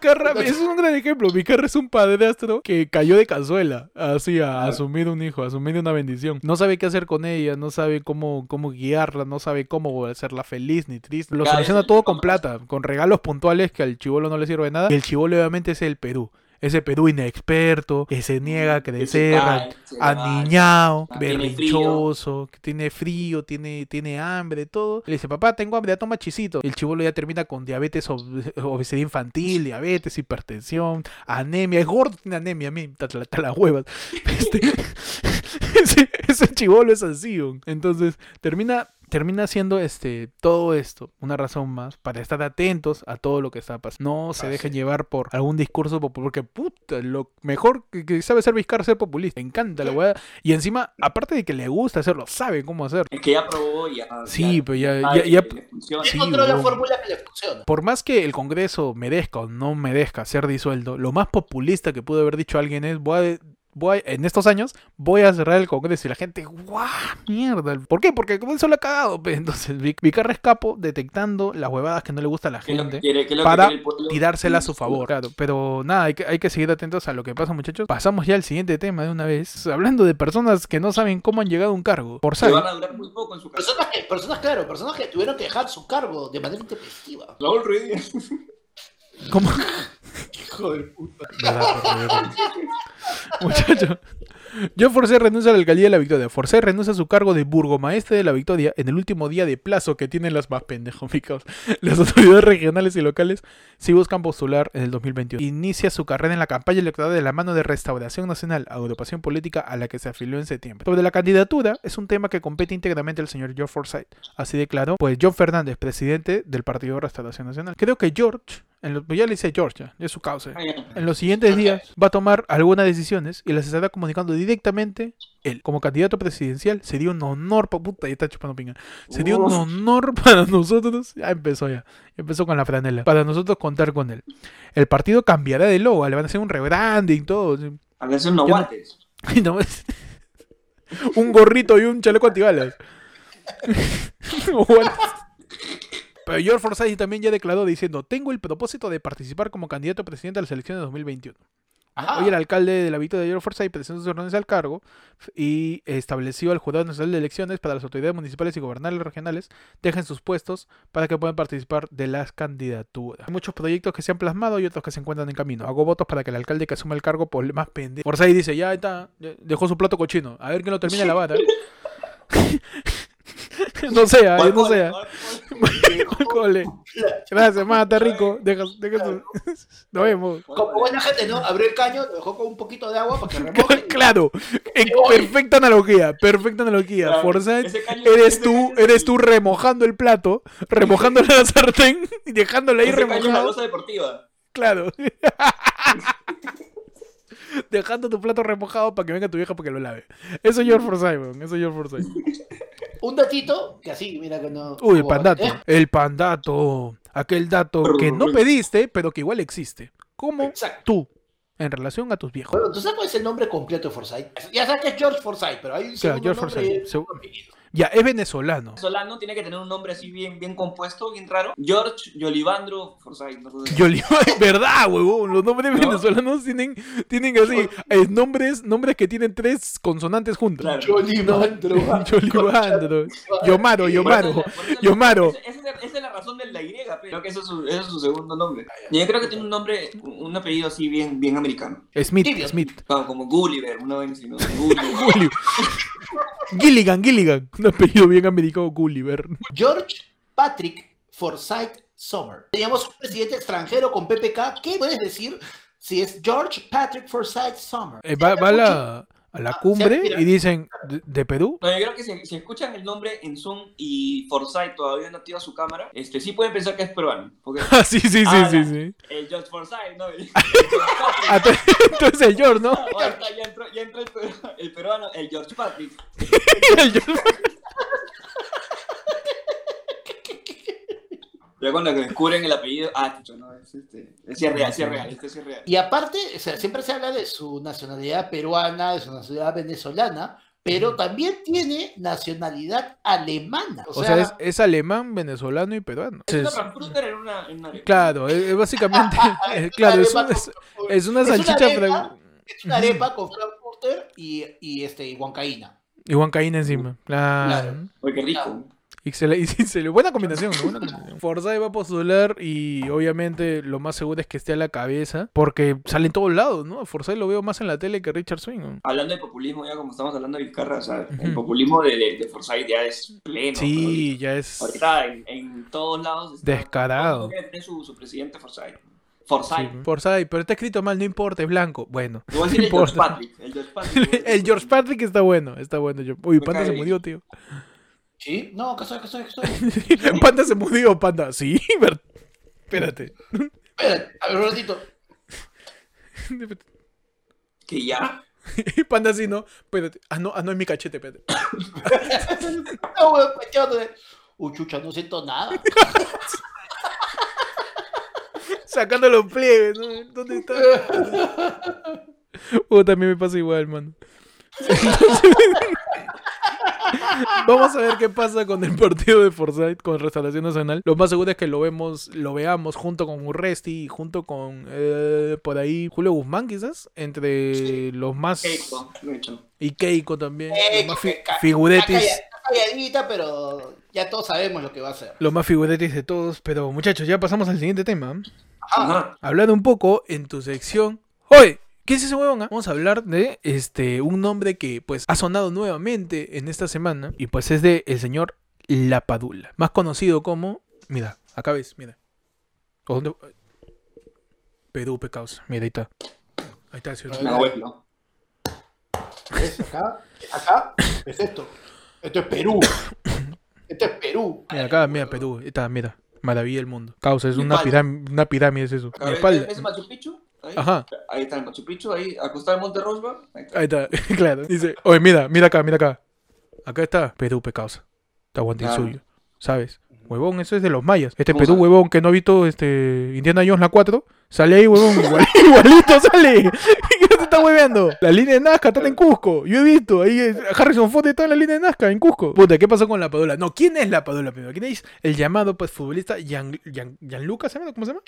E: Carra, es un gran ejemplo. Mi carra es un padrastro que cayó de cazuela, así, a asumir un hijo, a asumir una bendición. No sabe qué hacer con ella, no sabe cómo, cómo guiarla, no sabe cómo hacerla feliz ni triste. Lo soluciona todo con plata, con regalos puntuales que al chivolo no le sirve de nada. Y el chivolo obviamente es el Perú. Ese Perú inexperto, que se niega a crecer,
F: cae,
E: aniñado,
F: tiene
E: berrinchoso, que tiene frío, tiene, tiene hambre, todo. Le dice, papá, tengo hambre, ya toma chisito. El chivolo ya termina con diabetes, ob- obesidad infantil, diabetes, hipertensión, anemia. Es gordo, tiene anemia, a mí, hasta las huevas. Este, ese, ese chivolo es así. Entonces, termina termina siendo este todo esto una razón más para estar atentos a todo lo que está pasando. No se dejen llevar por algún discurso popular, porque puta, lo mejor que, que sabe ser Vizcarra es ser populista. Me encanta la weá. Y encima, aparte de que le gusta hacerlo, sabe cómo hacerlo.
F: Es que ya probó y ya.
E: Sí, pero ya-
F: sabe
E: ya- ya-
F: le funciona.
E: Sí,
G: encontró la fórmula que le funciona.
E: Por más que el Congreso merezca o no merezca ser disuelto, lo más populista que pudo haber dicho alguien es voy a, voy en estos años voy a cerrar el Congreso y la gente, ¡guau! Mierda. ¿Por qué? Porque como eso lo ha cagado. Entonces, Vic- Vicarra es capo detectando las huevadas que no le gusta a la
F: ¿Qué es lo que
E: gente para
F: quiere el pueblo?
E: tirársela a su favor. Claro, pero nada, hay que, hay que seguir atentos a lo que pasa, muchachos. Pasamos ya al siguiente tema de una vez. Hablando de personas que no saben cómo han llegado a un cargo. Por saber.
F: van a durar muy poco en su casa.
G: Personas que, personas, claro, personas que tuvieron que dejar su cargo de manera intempestiva.
F: Raúl Ruiz.
E: ¿Cómo?
G: Hijo de puta.
E: Muchacho. John Forcé renuncia a la alcaldía de la Victoria. Forcé renuncia a su cargo de burgomaestre de la Victoria en el último día de plazo que tienen las más pendejos. Las autoridades regionales y locales si buscan postular en el 2021. Inicia su carrera en la campaña electoral de la mano de Restauración Nacional, agrupación política a la que se afilió en septiembre. Sobre la candidatura, es un tema que compete íntegramente al señor George Forsyth. Así declaró, pues John Fernández, presidente del Partido Restauración Nacional. Creo que George, en lo- ya le dice ya es su causa.
F: Ah.
E: En los siguientes días va a tomar algunas decisiones y las estará comunicando directamente él. Como candidato presidencial sería un honor, pa- puta, ya está chupando pinga. Sería un honor para nosotros, ya empezó ya, empezó con la franela, para nosotros contar con él. El partido cambiará de logo, le van a hacer un rebranding, todo.
F: A veces
E: no-
F: guantes.
E: No un gorrito y un chaleco antibalas. Pero George Forsyth también ya declaró diciendo, tengo el propósito de participar como candidato a presidente a las elecciones de 2021.
G: Ajá.
E: Hoy el alcalde de la Victoria de George Forsyth presentó sus órdenes al cargo y estableció al Jurado Nacional de Elecciones para las autoridades municipales y gobernales regionales dejen sus puestos para que puedan participar de las candidaturas. Hay muchos proyectos que se han plasmado y otros que se encuentran en camino. Hago votos para que el alcalde que asuma el cargo por más pendiente. Forsyth dice, ya está, dejó su plato cochino. A ver quién lo termina de lavar. ¿eh?". no sea,
F: ¿Cuál
E: no sea.
F: ¿Cuál
E: Cole. Gracias, mata rico. Deja, deja su- Nos vemos.
G: Como buena gente, ¿no? Abrió el caño, lo dejó con un poquito de agua para que remoje.
E: Claro, perfecta analogía, perfecta analogía.
F: Claro, caño-
E: eres tú, eres tú remojando el plato, remojando la sartén y dejándole ahí
F: Ese caño es la
E: remojado.
F: deportiva.
E: Claro. Dejando tu plato remojado para que venga tu vieja para que lo lave. Eso es George Forsyth. Eso es George Forsyth.
G: Un datito, que así, mira que no.
E: Uy, el pandato.
G: ¿eh?
E: El pandato. Aquel dato que no pediste, pero que igual existe. Como
G: Exacto.
E: tú, en relación a tus viejos.
G: Bueno, ¿tú sabes cuál es el nombre completo de Forsyth? Ya sabes que es George Forsyth, pero hay un
E: Claro,
G: segundo
E: George
G: nombre
E: Forsyth, Ya, es venezolano.
F: Solano tiene que tener un nombre así bien, bien compuesto, bien raro. George Yolivandro Forsyth. no sé.
E: Yoli- ¿verdad, huevón? Los nombres
F: ¿No?
E: venezolanos tienen, tienen así, eh, nombres, nombres que tienen tres consonantes juntas.
F: Claro.
G: Yolimandro.
E: Yolivandro, Yomaro, Yomaro, Yomaro.
F: Razón de la Y, pero creo que ese es su, ese es su segundo nombre. Y yo creo que tiene un nombre, un apellido así bien, bien americano.
E: Smith. Smith.
F: Como, como Gulliver, una vez así, ¿no? Gulliver.
E: Gilligan, Gilligan. Un apellido bien americano, Gulliver.
G: George Patrick Forsyth Sommer. Teníamos un presidente extranjero con PPK. ¿Qué puedes decir si es George Patrick Forsyth Sommer?
E: Eh, va, va la, a la
G: Ah,
E: cumbre
G: sí,
E: y dicen, ¿de, de Perú?
F: No, yo creo que si, si escuchan el nombre en Zoom y Forsyth todavía no activa su cámara, este, sí pueden pensar que es peruano. Porque
E: Ah, sí, sí, sí,
F: Ah,
E: sí,
F: la-
E: sí.
F: el George Forsyth, ¿no? El, el George
E: ¿no?
F: Oh, ya entró, ya entró el peruano, el George Patrick.
E: El George.
F: Ya cuando descubren el apellido, ah, chucho, no, es este. Es es real, es real, este es real.
G: Y aparte, o sea, siempre se habla de su nacionalidad peruana, de su nacionalidad venezolana, pero también tiene nacionalidad alemana. O,
E: O sea, es, es alemán, venezolano y peruano.
F: Es una
E: Entonces,
F: Frankfurter en una, en una
E: claro, es, es básicamente, es- claro, es, un- es, es una
G: Es una
E: salchicha
G: arepa.
E: fra-
G: es una arepa con frankfurter y, y, este, y huancaína.
E: y huancaína encima. Claro.
G: Claro.
F: Oye, qué rico.
E: Se le, y se le- buena combinación, ¿no? Buena combinación. Forsyth va a postular y obviamente lo más seguro es que esté a la cabeza porque sale en todos lados, ¿no? Forsyth lo veo más en la tele que Richard Swing. ¿no?
F: Hablando de populismo, ya como estamos hablando de Vizcarra, o sea, el
E: Ujú.
F: populismo de, de, de Forsyth ya es pleno.
E: Sí, ya es...
F: Ahorita en, en todos lados. está-
E: Descarado.
F: el tener Su, su presidente Forsyth.
E: Sí,
F: Forsyth.
E: Forsyth, pero está escrito mal, no importa, es blanco. Bueno,
F: Te voy a
E: no
F: el George. Patrick. El George Patrick.
E: El George Patrick está bueno, está bueno. Uy, Panda se murió, tío.
G: ¿Sí? No, acá estoy, acá estoy, acá estoy.
E: Panda se murió, Panda. Sí, ver- espérate.
G: Espérate, a ver un ratito.
F: Que ya.
E: Panda sí, no. Espérate. Ah, no, ah, no es mi cachete, espérate.
G: No, weón, pechándote. Uy, chucha, no siento nada.
E: Sacando los pliegues, ¿no? ¿Dónde está? Uh, también me pasa igual, mano. Vamos a ver qué pasa con el partido de Forsyth con Restauración Nacional. Lo más seguro es que lo vemos, lo veamos junto con Urresti y junto con eh, por ahí Julio Guzmán, quizás, entre los más
F: Keiko,
E: y Keiko también,
G: Eh,
E: los más fi-
G: que ca-
E: figuretis,
G: calladita, pero ya todos sabemos lo que va a hacer.
E: los más figuretis de todos. Pero muchachos, ya pasamos al siguiente tema.
F: Ajá.
E: hablar un poco en tu sección. ¡Oye! ¿Qué es ese huevón? ah? Vamos a hablar de este un nombre que pues ha sonado nuevamente en esta semana y pues es de el señor Lapadula, más conocido como, mira, acá ves, mira. ¿O dónde? Perú, pecados. Mira, ahí está. Ahí está el señor.
F: Un abuelo.
G: ¿Ves? Acá, acá, es esto. Esto es Perú. Esto es Perú.
E: Mira, acá, mira, Perú. Ahí está, mira. Maravilla del mundo. Causa, es una pirámide, una pirámide es eso.
F: ¿Es Machu Picchu? Ahí.
E: Ajá.
F: Ahí está el Machu Picchu, ahí acostado en Monte Rosba. Ahí está.
E: Ahí está, claro. Dice, oye, mira, mira acá, mira acá. Acá está Perú. Te aguanta el
F: Claro.
E: suyo. ¿Sabes? Huevón, eso es de los mayas. Este
F: ¿Cómo
E: Perú, huevón, que no ha visto este Indiana Jones la 4, sale ahí, huevón, igual- igualito sale. ¿Qué te está hueveando? La línea de Nazca está en Cusco. Yo he visto, ahí eh, Harrison Ford está en la línea de Nazca, en Cusco. Puta, ¿qué pasó con la Padula? No, ¿quién es la Padula primero? ¿Quién es el llamado pues futbolista Gian, Gian- Gianluca, ¿se llama? ¿Cómo se llama?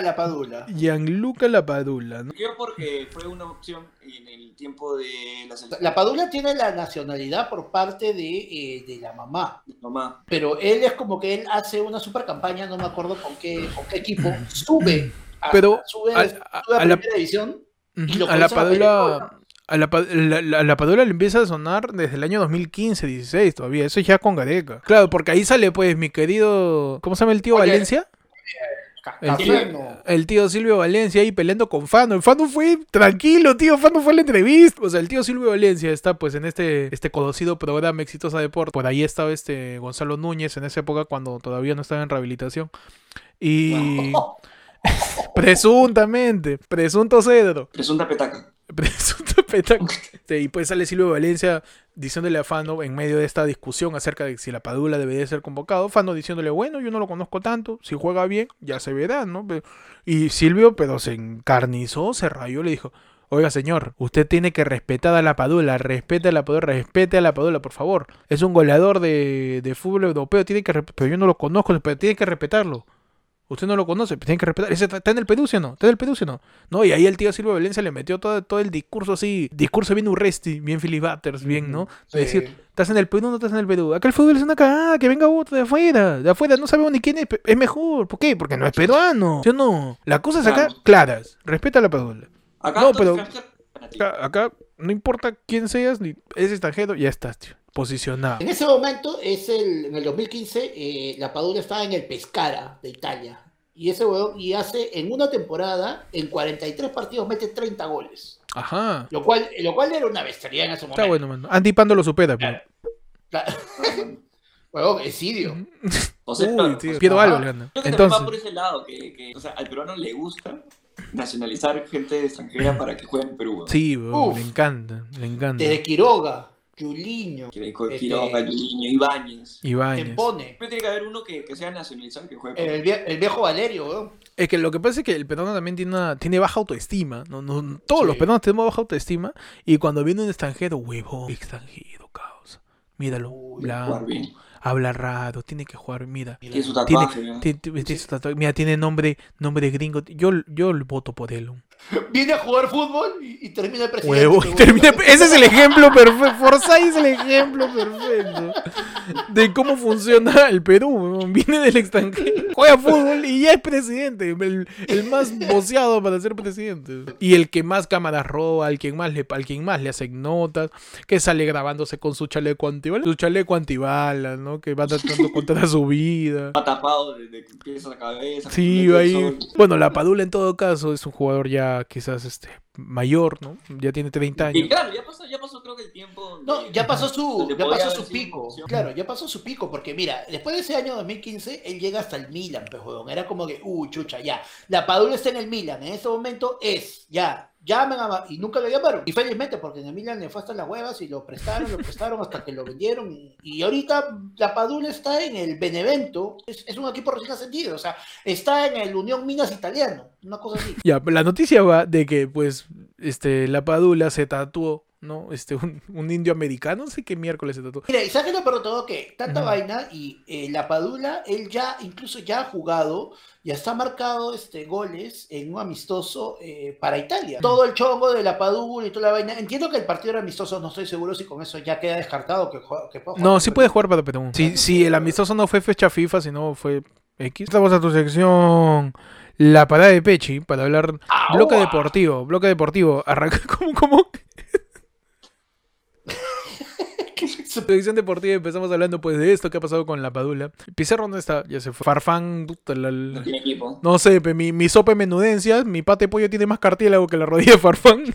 G: La Padula.
E: Gianluca La Padula, ¿no?
F: Yo porque fue una opción en el tiempo de la selección.
G: La Padula tiene la nacionalidad por parte de, eh, de la mamá.
F: Mamá.
G: Pero él es como que él hace una super campaña, no me acuerdo con qué, con qué equipo, sube a,
E: Pero
G: sube,
E: a-
G: sube
E: a-
G: a,
E: a la-
G: primera división. Y lo
E: A la Padula. A la, la, la- la Padula le empieza a sonar desde el año 2015, 16 todavía. Eso es ya con Gareca. Claro, porque ahí sale pues mi querido... ¿Cómo se llama el tío
G: Oye,
E: Valencia? El tío,
G: no.
E: el tío Silvio Valencia ahí peleando con Fano. Fano fue tranquilo, tío. Fano fue a la entrevista. O sea, el tío Silvio Valencia está pues en este, este conocido programa Exitosa Deporte. Por ahí estaba este Gonzalo Núñez en esa época cuando todavía no estaba en rehabilitación. Y presuntamente, presunto cedro.
F: Presunta petaca.
E: Presunto petaca. Y pues sale Silvio Valencia diciéndole a Fano en medio de esta discusión acerca de si la Padula debería ser convocado. Fano diciéndole, bueno, yo no lo conozco tanto, si juega bien, ya se verá, ¿no? Y Silvio, pero se encarnizó, se rayó, le dijo, oiga señor, usted tiene que respetar a la Padula, respete a la Padula, respete a la Padula, por favor. Es un goleador de, de fútbol europeo, tiene que pero yo no lo conozco, pero tiene que respetarlo. Usted no lo conoce, pero tiene que respetar. Ese está, en el Perú, ¿sí o no? Está en el Perú, ¿sí o no? No, y ahí el tío Silvio Valencia le metió todo, todo el discurso así, discurso bien urresti, bien filibutters, bien, ¿no?
G: Sí.
E: De decir, ¿estás en el Perú o no estás en el Perú? Acá el fútbol es una cagada, que venga otro de afuera, de afuera, no sabemos ni quién es, es mejor. ¿Por qué? Porque no es peruano, ¿sí o no? Las cosas acá, claras, respeta la padula.
F: Acá
E: No, pero-. Acá, acá no importa quién seas, ni eres extranjero, ya estás, tío, posicionado.
G: En ese momento, es el, en el 2015, eh, la Padula estaba en el Pescara de Italia. Y ese huevón, y hace en una temporada, en 43 partidos, mete 30 goles.
E: Ajá.
G: Lo cual, lo cual era una bestialidad en ese momento.
E: Está bueno, mano. Andy Pando lo supera, pero.
G: Claro. Huevón, Esidio.
F: O sea,
E: Uy,
F: claro,
E: tío, Piero.
F: Creo que también va
E: Entonces,
F: por ese lado, que, que, o sea, al peruano le gusta nacionalizar gente extranjera para que juegue en Perú. ¿no?
E: sí, weón,
G: Uf.
E: le encanta, le encanta.
G: Desde Quiroga, Juliño, Este-
F: Quiroga, Juliño, Ibáñez.
E: Ibáñez.
G: Tempone.
F: Siempre tiene que haber uno que, que sea nacionalizado y que juegue.
G: El, vie- el viejo Valerio, weón.
E: Es que lo que pasa es que el peruano también tiene, una, tiene baja autoestima. No, no, todos
G: Sí.
E: los peruanos tenemos baja autoestima. Y cuando viene un extranjero, huevo, extranjero, causa. Míralo,
G: Uy,
F: jugar
E: blanco,
F: bien.
E: habla raro, tiene que jugar, mira.
F: Tiene su
E: Tiene,
F: tatuaje. ¿no?
E: tiene- tiene su tatuaje. Mira, tiene nombre, nombre gringo. Yo, yo voto por él.
G: Viene a jugar fútbol y, y termina el presidente.
E: Huevo, y
G: weón.
E: termina- ese es el ejemplo perfecto. Forsyth es el ejemplo perfecto de cómo funciona el Perú. Viene del extranjero, juega fútbol y ya es presidente. El, el más boceado para ser presidente. Y el que más cámaras roba, al quien más le, al quien más le hacen notas, que sale grabándose con su chaleco antibalas. Su chaleco antibalas, ¿no? Que va tratando contra su vida.
F: Está tapado desde que pies a cabeza.
E: Sí, ahí. Bueno, la Padula en todo caso es un jugador ya quizás este mayor, ¿no? Ya tiene 30
F: Y
E: años.
F: claro, ya pasó, ya pasó creo que el tiempo.
G: No,
F: de-
G: ya pasó su, ya pasó su pico. Claro, ya pasó su pico, porque mira, después de ese año 2015, él llega hasta el Milan, pues. Era como que, uy, chucha, ya. La Padula está en el Milan, en este momento es, ya, llamen a... Y nunca lo llamaron. Y felizmente, porque en el Milan le fue hasta las huevas y lo prestaron, lo prestaron hasta que lo vendieron. Y, y ahorita la Padula está en el Benevento, es, es un equipo recién ascendido, o sea, está en el Unión Minas Italiano, una cosa así.
E: Ya, la noticia va de que, pues, este, la Padula se tatuó, ¿no? Este, un, un indio americano, no sé qué miércoles se tatuó.
G: Mira, y sabes lo todo que tanta vaina y eh, la Padula, él ya, incluso ya ha jugado, ya está marcado este, goles en un amistoso eh, para Italia. Todo el chongo de la Padula y toda la vaina. Entiendo que el partido era amistoso, no estoy seguro si con eso ya queda descartado que, que pueda
E: No, sí puede jugar para Perú. Si, si el amistoso no fue fecha FIFA, sino fue X. Estamos a tu sección. La parada de Pechi para hablar.
G: ¡Aua!
E: Bloque deportivo, bloque deportivo. Arranca como, como. Sección deportiva empezamos hablando pues de esto que ha pasado con la Padula. Pizarro no está, ya se fue. Farfán, puta, la- la-
F: No tiene equipo.
E: No sé, mi, mi sopa de menudencias, mi pate pollo tiene más cartílago que la rodilla de Farfán.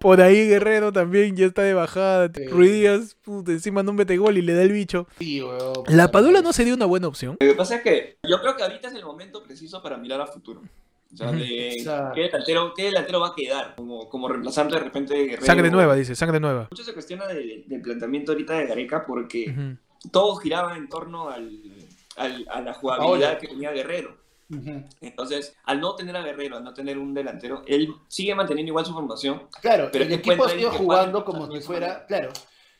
E: Por ahí Guerrero también ya está de bajada.
G: Sí.
E: Ruiz Díaz, puta, encima no mete gol y le da el bicho.
G: Sí, weón,
E: La Padula no sería una buena opción.
F: Lo que pasa es que yo creo que ahorita es el momento preciso para mirar a futuro. O sea,
E: Ujú.
F: de
G: Exacto.
F: ¿qué, delantero, qué delantero va a quedar como, como reemplazante de repente de Guerrero.
E: Sangre nueva, dice, sangre nueva.
F: Mucho se cuestiona de- del planteamiento ahorita de Gareca porque
E: Ujú.
F: todo giraba en torno al, al- a la jugabilidad
G: Ahora.
F: que tenía Guerrero. Entonces, al no tener a Guerrero, al no tener un delantero, él sigue manteniendo igual su formación.
G: Claro,
F: Pero
G: el equipo
F: que
G: jugando como si fuera,
F: manera.
G: claro.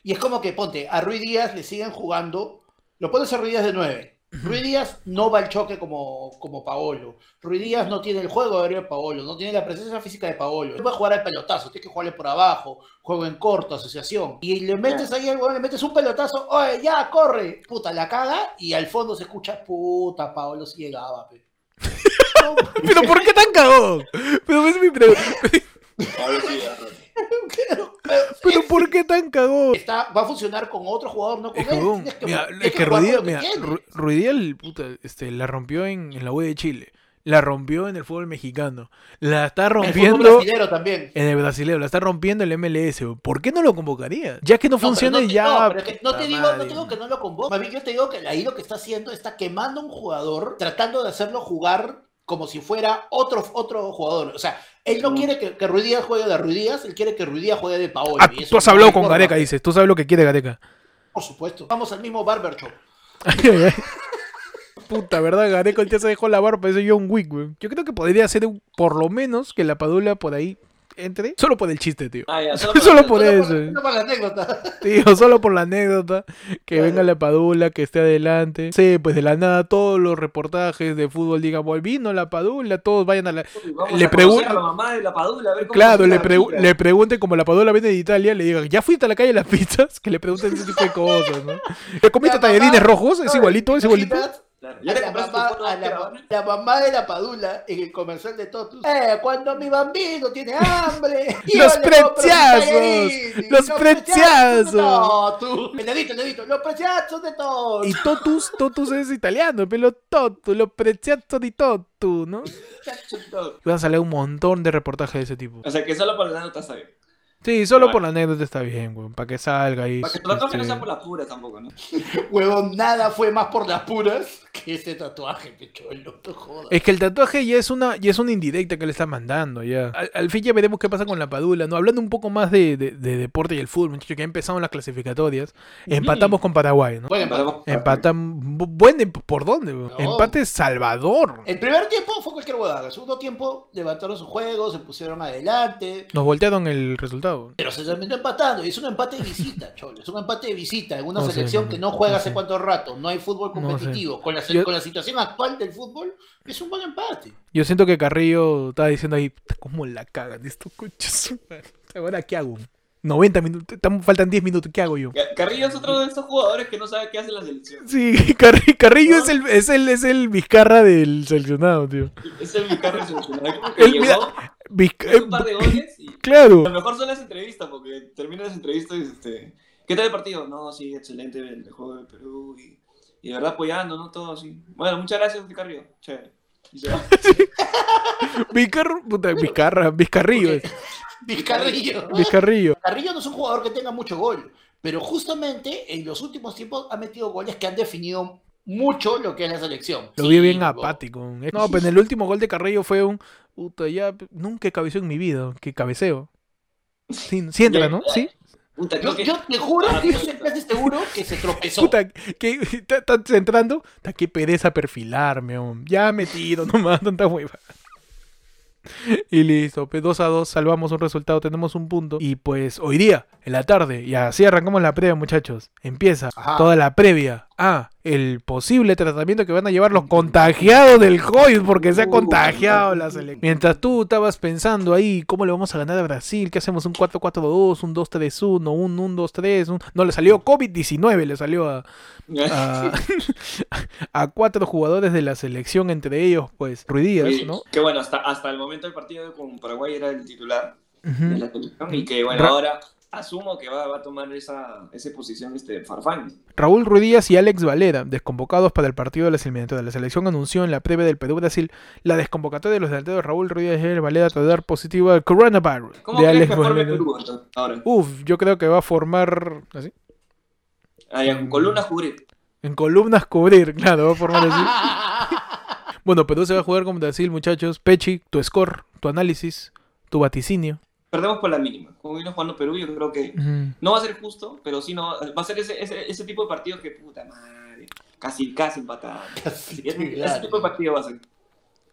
G: Y es como que, ponte, a Rui Díaz le siguen jugando, lo pones a Rui Díaz de 9. Rui Díaz no va al choque como, como Paolo. Rui Díaz no tiene el juego de de Paolo, no tiene la presencia física de Paolo. No va a jugar al pelotazo, tiene que jugarle por abajo, juego en corto, asociación. Y le metes ahí al huevón, le metes un pelotazo, oye, ya, corre. Puta, la caga y al fondo se escucha, puta, Paolo sí llegaba, pe. No,
E: Pero ¿por qué tan cagón? Pero es mi pregunta.
F: Ahora sí.
G: Pero-
E: ¿por qué tan cagón?
G: está, va a funcionar con otro jugador, no con
E: Es
G: él. que,
E: Mira, es que
G: que
E: mira,
G: tienes.
E: Ru- Ruidías, puta, este, la rompió en, en la U de Chile. La rompió en el fútbol mexicano. La está
G: El fútbol
E: rompiendo
G: brasilero también.
E: en el brasileño. La está rompiendo en el MLS. ¿Por qué no lo convocaría? Ya que no,
G: No,
E: funciona
G: no
E: ya.
G: no, pero es que no te digo, no
E: madre.
G: te digo que no lo convoque. Más bien yo te digo que ahí lo que está haciendo está quemando a un jugador, tratando de hacerlo jugar como si fuera otro, otro jugador. O sea, él no quiere que, que Ruiz Díaz juegue de Ruiz Díaz, él quiere que Ruiz Díaz juegue de Paolo.
E: Ah,
G: eso
E: tú has hablado con Gareca, dices. Tú sabes lo que quiere Gareca.
G: Por supuesto. Vamos al mismo barber shop.
E: Puta, ¿verdad? Gareca ya se dejó la barba, parece John Wick, güey. Yo creo que podría ser un- por lo menos que la Padula por ahí entre. Solo por el chiste, tío.
F: Ah, ya,
E: Solo por
G: Solo
E: eso.
G: solo para la anécdota.
E: Tío, solo por la anécdota. Que venga la Padula, que esté adelante. Sí, pues de la nada todos los reportajes de fútbol digan, "Bueno, vino la Padula, todos vayan a la...
F: Vamos
E: Le
F: a
E: pregun-
F: conocer a la mamá de la Padula, a ver cómo
E: Claro, le, pregu- le pregunten como la Padula viene de Italia, le digan, ¿ya fuiste a la calle de las pizzas? Que le pregunten ese tipo de cosas, ¿no? ¿Le comiste
G: La
E: tallarines rojos? Es igualito, es igualito.
F: Claro.
G: A
F: ¿Ya te
G: la, mamá, a
F: de
G: la,
F: ahora?
G: la mamá de la padula en el comercial de Totus. Eh, cuando mi bambino tiene hambre.
E: Los preciazos, los preciazos.
G: de Totus. El dedito, el dedito, los preciazos de Totus.
E: Y totus, totus es italiano, pero totu, lo prezziato di totu, ¿no? Y van a salir un montón de reportajes de ese tipo.
F: O sea, que solo por la anécdota está bien.
E: Sí, solo por la anécdota está bien, weón. Para que salga ahí.
F: Para que tu tatuaje no
E: este,
F: sea por la pura tampoco, ¿no?
G: Huevón, nada fue más por las puras que ese tatuaje, pecholo. No te jodas.
E: Es que el tatuaje ya es una ya es una indirecta que le está mandando ya. Al, al fin ya veremos qué pasa con la Padula, ¿no? Hablando un poco más de, de- de deporte y el fútbol, muchachos, que ya empezaron las clasificatorias. Empatamos con Paraguay, ¿no?
G: Bueno,
F: Empatamos.
E: Empatamos. bu- Buen, em- ¿por dónde? weón?
G: No.
E: Empate Salvador.
G: el primer tiempo fue cualquier huevada. El segundo tiempo levantaron su juego, se pusieron adelante.
E: Nos voltearon el resultado.
G: Pero se terminó empatando. Y es un empate de visita, cholo. Es un empate de visita en una
E: No sé,
G: selección
E: no,
G: que no juega
E: no
G: hace
E: sé.
G: cuánto rato. No hay fútbol
E: No sé.
G: competitivo. Con, la,
E: Yo-
G: con la situación actual del fútbol, es un buen empate.
E: Yo siento que Carrillo estaba diciendo ahí, "Puta, ¿cómo la cagan estos coches? Ahora, ¿qué hago? 90 minutos, faltan 10 minutos, ¿qué hago yo?
F: Ca- Carrillo es otro de estos jugadores que no sabe qué hace la selección.
E: Sí, Carri- Carrillo es el, es el, es el Vizcarra del seleccionado, tío.
F: Es el Vicarro seleccionado. Como que
E: Él, mira, Vizca-
F: hizo un par de goles y
E: claro.
F: lo mejor son las entrevistas, porque termina las entrevistas y este, ¿qué tal el partido? No, sí, excelente el juego de Perú y, y de verdad apoyando, ¿no? Todo así. Bueno, muchas gracias, Carrillo. Chévere.
E: Vizcarra, puta, Vizcarra, Vizcarrillo.
G: Vizcarrillo.
E: Vizcarrillo.
G: Carrillo no es un jugador que tenga mucho gol. Pero justamente en los últimos tiempos ha metido goles que han definido mucho lo que es la selección.
E: Lo vi bien apático. No, pero en el último gol de Carrillo fue un. Puta, ya nunca cabeceó en mi vida. Que cabeceo. Sí, entra, ¿no? Sí.
F: Puta,
G: Yo, yo te juro, que yo estoy casi seguro que se tropezó.
E: Puta, que estás entrando. Puta, qué pereza perfilarme, hombre. Ya metido nomás, tanta hueva. Y listo, pues 2 a 2, salvamos un resultado, tenemos un punto. Y pues hoy día, en la tarde, y así arrancamos la previa, muchachos. Empieza
G: Ajá.
E: toda la previa a el posible tratamiento que van a llevar los contagiados del COVID, porque se ha
F: Uh,
E: contagiado
F: uh,
E: la
F: uh.
E: selección. Mientras tú estabas pensando ahí, ¿cómo le vamos a ganar a Brasil? ¿Qué hacemos? ¿Un 4-4-2? ¿Un 2-3-1? ¿Un 1-2-3? Un... No, le salió COVID-19, le salió a, a, a cuatro jugadores de la selección, entre ellos, pues, Ruidías, ¿no?
F: Que bueno, hasta, hasta el momento del partido con Paraguay era el titular de la selección y que bueno,
E: Ra-
F: ahora asumo que va, va a tomar esa, esa posición este Farfán.
E: Raúl Ruidías y Alex Valera, desconvocados para el partido de las eliminatorias. La selección anunció en la previa del Perú-Brasil la desconvocatoria de los delanteros Raúl Ruidías y Alex Valera tras dar positivo al coronavirus
F: ¿Cómo
E: de Alex Valera.
F: Perú ahora?
E: Uf, yo creo que va a formar así.
F: Con columnas cubrir.
E: En columnas cubrir, claro, va a formar así. Bueno, Perú se va a jugar con Brasil, muchachos. Pechi, tu score, tu análisis, tu vaticinio.
F: Perdemos por la mínima. Como vino jugando Perú, yo creo que no va a ser justo, pero sí no va a ser ese, ese, ese tipo de partido que puta madre, casi casi empatado.
G: Casi,
F: Ese, tipo de partido va a ser.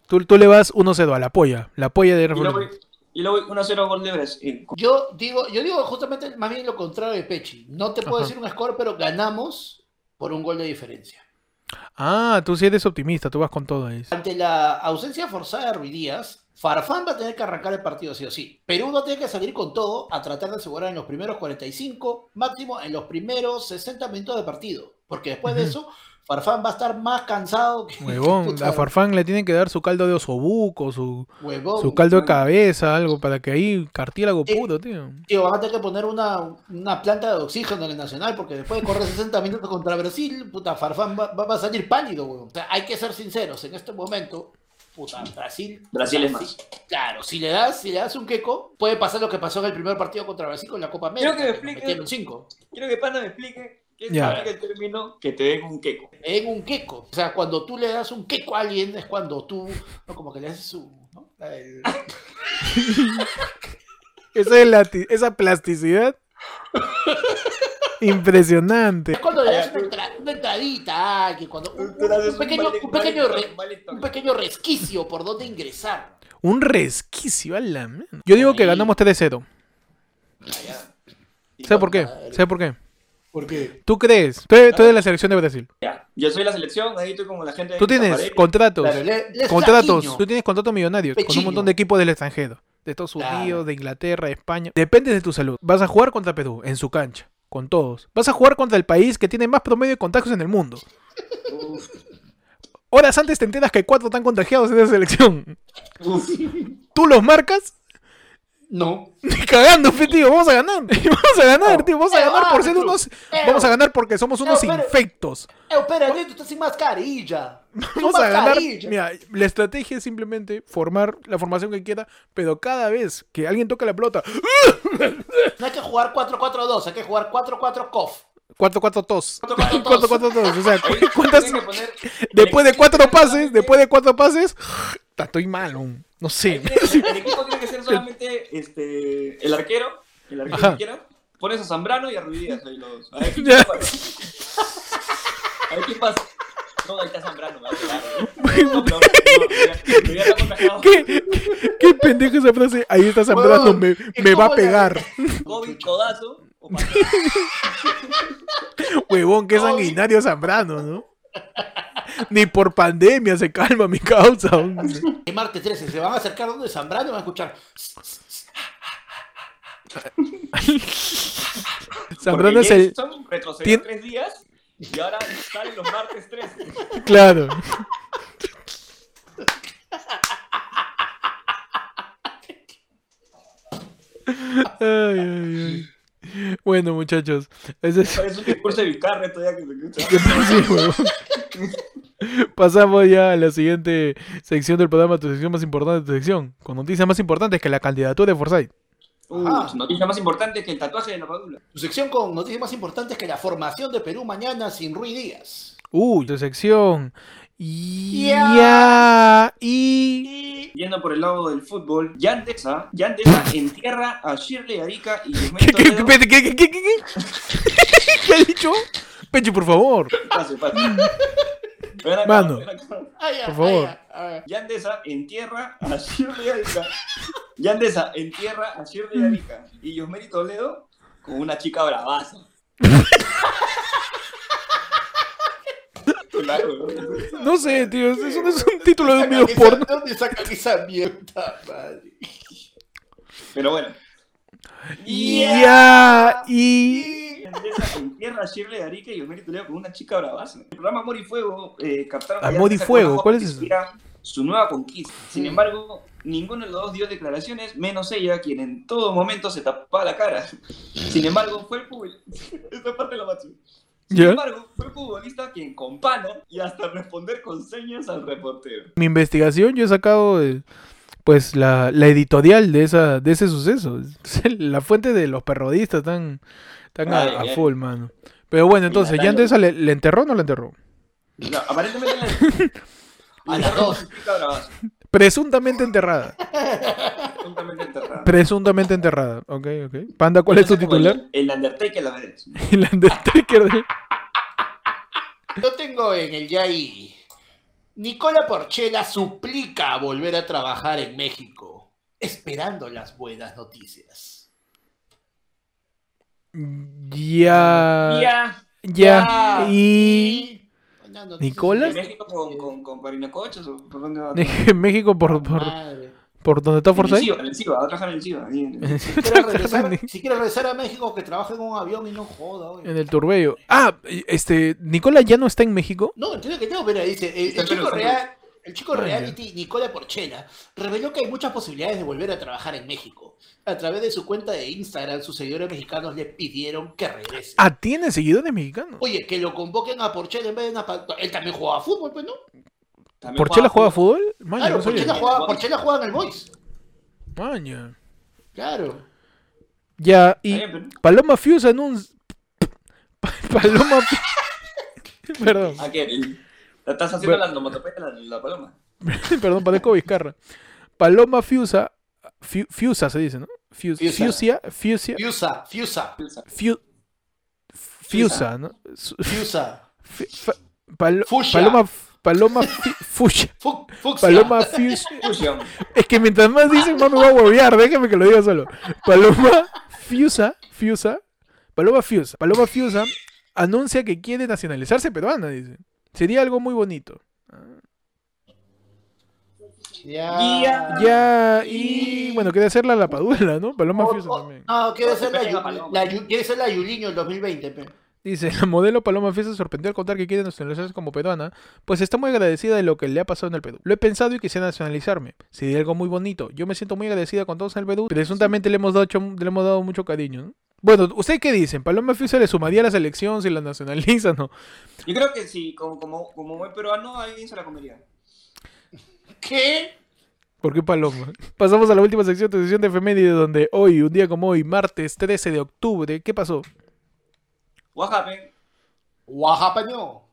E: Tú, tú le vas 1-0 a la polla. La polla de
F: Y luego,
E: Rafael.
F: y luego 1-0 gol de Brasil.
G: Yo digo, yo digo justamente más bien lo contrario de Pechi. No te puedo
E: Ajá.
G: decir un score, pero ganamos por un gol de diferencia.
E: Ah, tú sí eres optimista, tú vas con todo ahí.
G: Ante la ausencia forzada de Ruiz Díaz, Farfán va a tener que arrancar el partido sí o sí. Perú va a tener que salir con todo a tratar de asegurar en los primeros 45, máximo en los primeros 60 minutos de partido. Porque después de eso, Farfán va a estar más cansado que.
E: Huevón, a Farfán le tienen que dar su caldo de osobuco, su,
G: huevón.
E: su caldo de cabeza, algo, para que ahí cartílago
G: Eh,
E: puro, tío.
G: Tío, van a tener que poner una, una planta de oxígeno en el Nacional porque después de correr 60 minutos contra Brasil, puta, Farfán va, va- a salir pálido, weón. O sea, hay que ser sinceros, en este momento, puta, Brasil...
F: Brasil es más.
G: Claro, si le das, si le das un queco, puede pasar lo que pasó en el primer partido contra Brasil con la Copa América.
F: Quiero que me explique-
G: metieron cinco.
F: Quiero que Panda me explique qué
E: Ya.
F: significa el término que te den un queco.
G: En un queco. O sea, cuando tú le das un queco a alguien es cuando tú, no, como que le haces su... ¿no? El-
E: Esa, es la esa plasticidad. Impresionante.
G: Es cuando le das una, entra- una entradita alguien, cuando un, un- un pequeño, un pequeño re- un pequeño resquicio por donde ingresar.
E: Un resquicio a la. Yo digo que ganamos 3-0. ¿Sabes por qué? ¿Sabes por qué?
G: ¿Por qué?
E: ¿Tú crees? Tú eres, tú eres la selección de Brasil.
F: Ya, yo soy la selección, ahí estoy como la gente. de
E: Tú tienes contratos.
G: Claro, le- le es
E: Contratos. Tú tienes contratos millonarios con un montón de equipos del extranjero. De Estados
G: Claro.
E: Unidos, de Inglaterra, de España. Depende de tu salud. Vas a jugar contra Perú en su cancha. Con todos. Vas a jugar contra el país que tiene más promedio de contagios en el mundo.
F: Uf,
E: Horas antes te enteras que cuatro están contagiados en esa selección.
F: Uf.
E: ¿Tú los marcas?
G: No.
E: Ni cagando, fe, tío. Vamos a ganar. Vamos a ganar, tío. Vamos a ganar por ser unos. Vamos a ganar porque somos unos infectos.
G: Eh, espera, Neto, estás sin mascarilla.
E: Vamos a ganar. Mira, la estrategia es simplemente formar la formación que quiera, pero cada vez que alguien toque la pelota,
G: No hay que jugar 4-4-2, hay que jugar 4-4-COF.
E: 4-4 tos.
G: 4-4 tos.
E: 4-4 tos. O sea,
F: Ahí
E: ¿cu- ¿cuántas? Después de cuatro pases, después de cuatro pases, estoy malo. No sé.
F: El equipo tiene que ser solamente este, el arquero, el arquero que quiera. Pones a Zambrano y a Ruidías ahí los dos. A ver qué pasa. A ver qué pasa. No, ahí está Zambrano, me va a pegar.
E: ¿Qué, qué, pendeja esa frase? Ahí está Zambrano, me, me va a pegar.
F: COVID, codazo. O.
E: Huevón, qué sanguinario Zambrano, ¿no? Ni por pandemia se calma mi causa.
G: El martes 13 se van a acercar donde Zambrano y van a escuchar.
E: Zambrano es el.
F: Jason retrocedió
E: Tien-
F: tres días y ahora salen los martes 13.
E: Claro. Ay, ay, ay. Bueno, muchachos. Ese es...
F: Parece un discurso de Vizcarra todavía que se.
E: Pasamos ya a la siguiente sección del programa, tu sección más importante tu sección, con noticias más importantes que la candidatura de Forsyth.
F: Uh,
G: Ajá.
F: su noticia más importante que el tatuaje de la padula.
G: Tu sección con noticias más importantes que la formación de Perú mañana sin Rui Díaz.
E: Uy, tu sección.
G: Ya.
E: Ya. Y.
F: Yendo por el lado del fútbol, Yandesa, Yandesa entierra a Shirley Arica y
E: ¿Qué, qué, qué, qué, qué, qué, qué? ¿Qué ha dicho? Pecho, por favor.
F: Pase, pase. Ven acá,
E: Mano.
F: ven acá.
G: Ah, ya,
E: Por favor.
G: ah, ya,
F: Yandesa entierra a Shirley Arica. Yandesa entierra a Shirley Arica y Yosmeri Toledo con una chica bravaza. ¿no?
E: Sé, tío. Eso no es un título de un
G: ¿Dónde
E: video porno.
G: esa- ¿Dónde sacan esa mierda, madre?
F: Pero bueno.
E: Ya. Y.
F: Yandesa entierra a Shirley Arica y Yosmeri Toledo con una chica bravaza. El programa Amor y Fuego eh, captaron a
E: Amor y
F: Su nueva conquista. Sin embargo, ninguno de los dos dio declaraciones, menos ella, quien en todo momento se tapaba la cara. Sin embargo, fue el futbolista. Esta parte la macho. Sin
E: ¿Ya?
F: embargo, fue el futbolista quien con pano y hasta responder con señas al reportero.
E: Mi investigación, yo he sacado. eh, Pues la, la editorial de esa de ese suceso. La fuente de los perrodistas están, están a, full, mano. Pero bueno, entonces, ¿ya antes le, le enterró o no le enterró?
F: No, aparentemente la...
G: A las dos.
E: Presuntamente enterrada.
F: juntamente enterrada.
E: Presuntamente enterrada. Ok, ok. Panda, ¿cuál es tu titular?
F: El, el Undertaker, la verdad.
E: El Undertaker de...
G: Yo tengo en el Yai. Nicola Porchela suplica volver a trabajar en México, esperando las buenas noticias.
E: Ya.
F: Ya.
E: Ya. Y.
G: Buenas noticias.
E: ¿Nicola?
F: ¿En México con, con, con Parinacochos o por dónde va?
E: En México, por, por, por donde está
F: En el
E: Forsyth.
F: En el CIBA, trabajar en el CIBA.
G: Si quiere, regresar, a México, que trabaje en un avión y no joda. oye.
E: En el Turbello. Ah, este. Nicola ya no está en México.
G: No, entiendo que no, pero dice, el,
F: Está
G: el
F: en
G: chico real, el chico reality Nicola Porchela reveló que hay muchas posibilidades de volver a trabajar en México. A través de su cuenta de Instagram, sus seguidores mexicanos le pidieron que regrese.
E: Ah, tiene seguidores mexicanos.
G: Oye, que lo convoquen a Porchela en vez de una Él también jugaba fútbol, pues, ¿no?
F: También
E: ¿Porchela juega fútbol? Maña,
G: Claro,
E: no.
G: Porchela juega, Porchela juega en el Boys.
E: Maña.
G: Claro.
E: Ya, y Paloma Fuse anuncia. Paloma Fu- Perdón,
F: Ah, ¿qué? Estás haciendo la onomatopeya de la, la paloma.
E: perdón, parezco Vizcarra. Paloma Fiusa. Fiu- Fiusa se dice, ¿no? Fius-
G: Fiusa.
E: Fiusia. Fiusia.
G: Fiusa, Fiusa,
E: Fiu- Fiusa, ¿no?
G: Fiusa.
E: Paloma. Paloma fi- Fucsia.
G: Fu- Fucsia.
E: Paloma Fiusia.
F: Fusión.
E: Es que mientras más dicen, más me va a huevear. Déjame que lo diga solo. Paloma Fiusa. Fiusa. Paloma Fiusa. Paloma Fiusa anuncia que quiere nacionalizarse peruana, dice. Sería algo muy bonito.
G: Ya.
E: Ya, y bueno, quiere hacer la lapadula, ¿no? Paloma
G: Oh,
E: Fiusa
G: oh,
E: también.
G: No, quiere ser la, la Yu- quiere ser la Yuliño el 2020, pe.
E: Dice, la modelo Paloma Fiesta sorprendió al contar que quiere nacionalizarse como peruana, pues está muy agradecida de lo que le ha pasado en el Perú. Lo he pensado y quisiera nacionalizarme. Sería algo muy bonito. Yo me siento muy agradecida con todos en el Perú. Presuntamente le hemos dado, le hemos dado mucho cariño, ¿no? Bueno, ¿ustedes qué dicen? ¿Paloma Fiesta le sumaría a la selección si la nacionaliza no?
F: Yo creo que sí, como, como, como buen peruano, alguien se la comería.
G: ¿Qué?
E: ¿Por qué Paloma? Pasamos a la última sección de sesión de efeméride donde hoy, un día como hoy, martes 13 de octubre, ¿qué pasó?
F: What happened?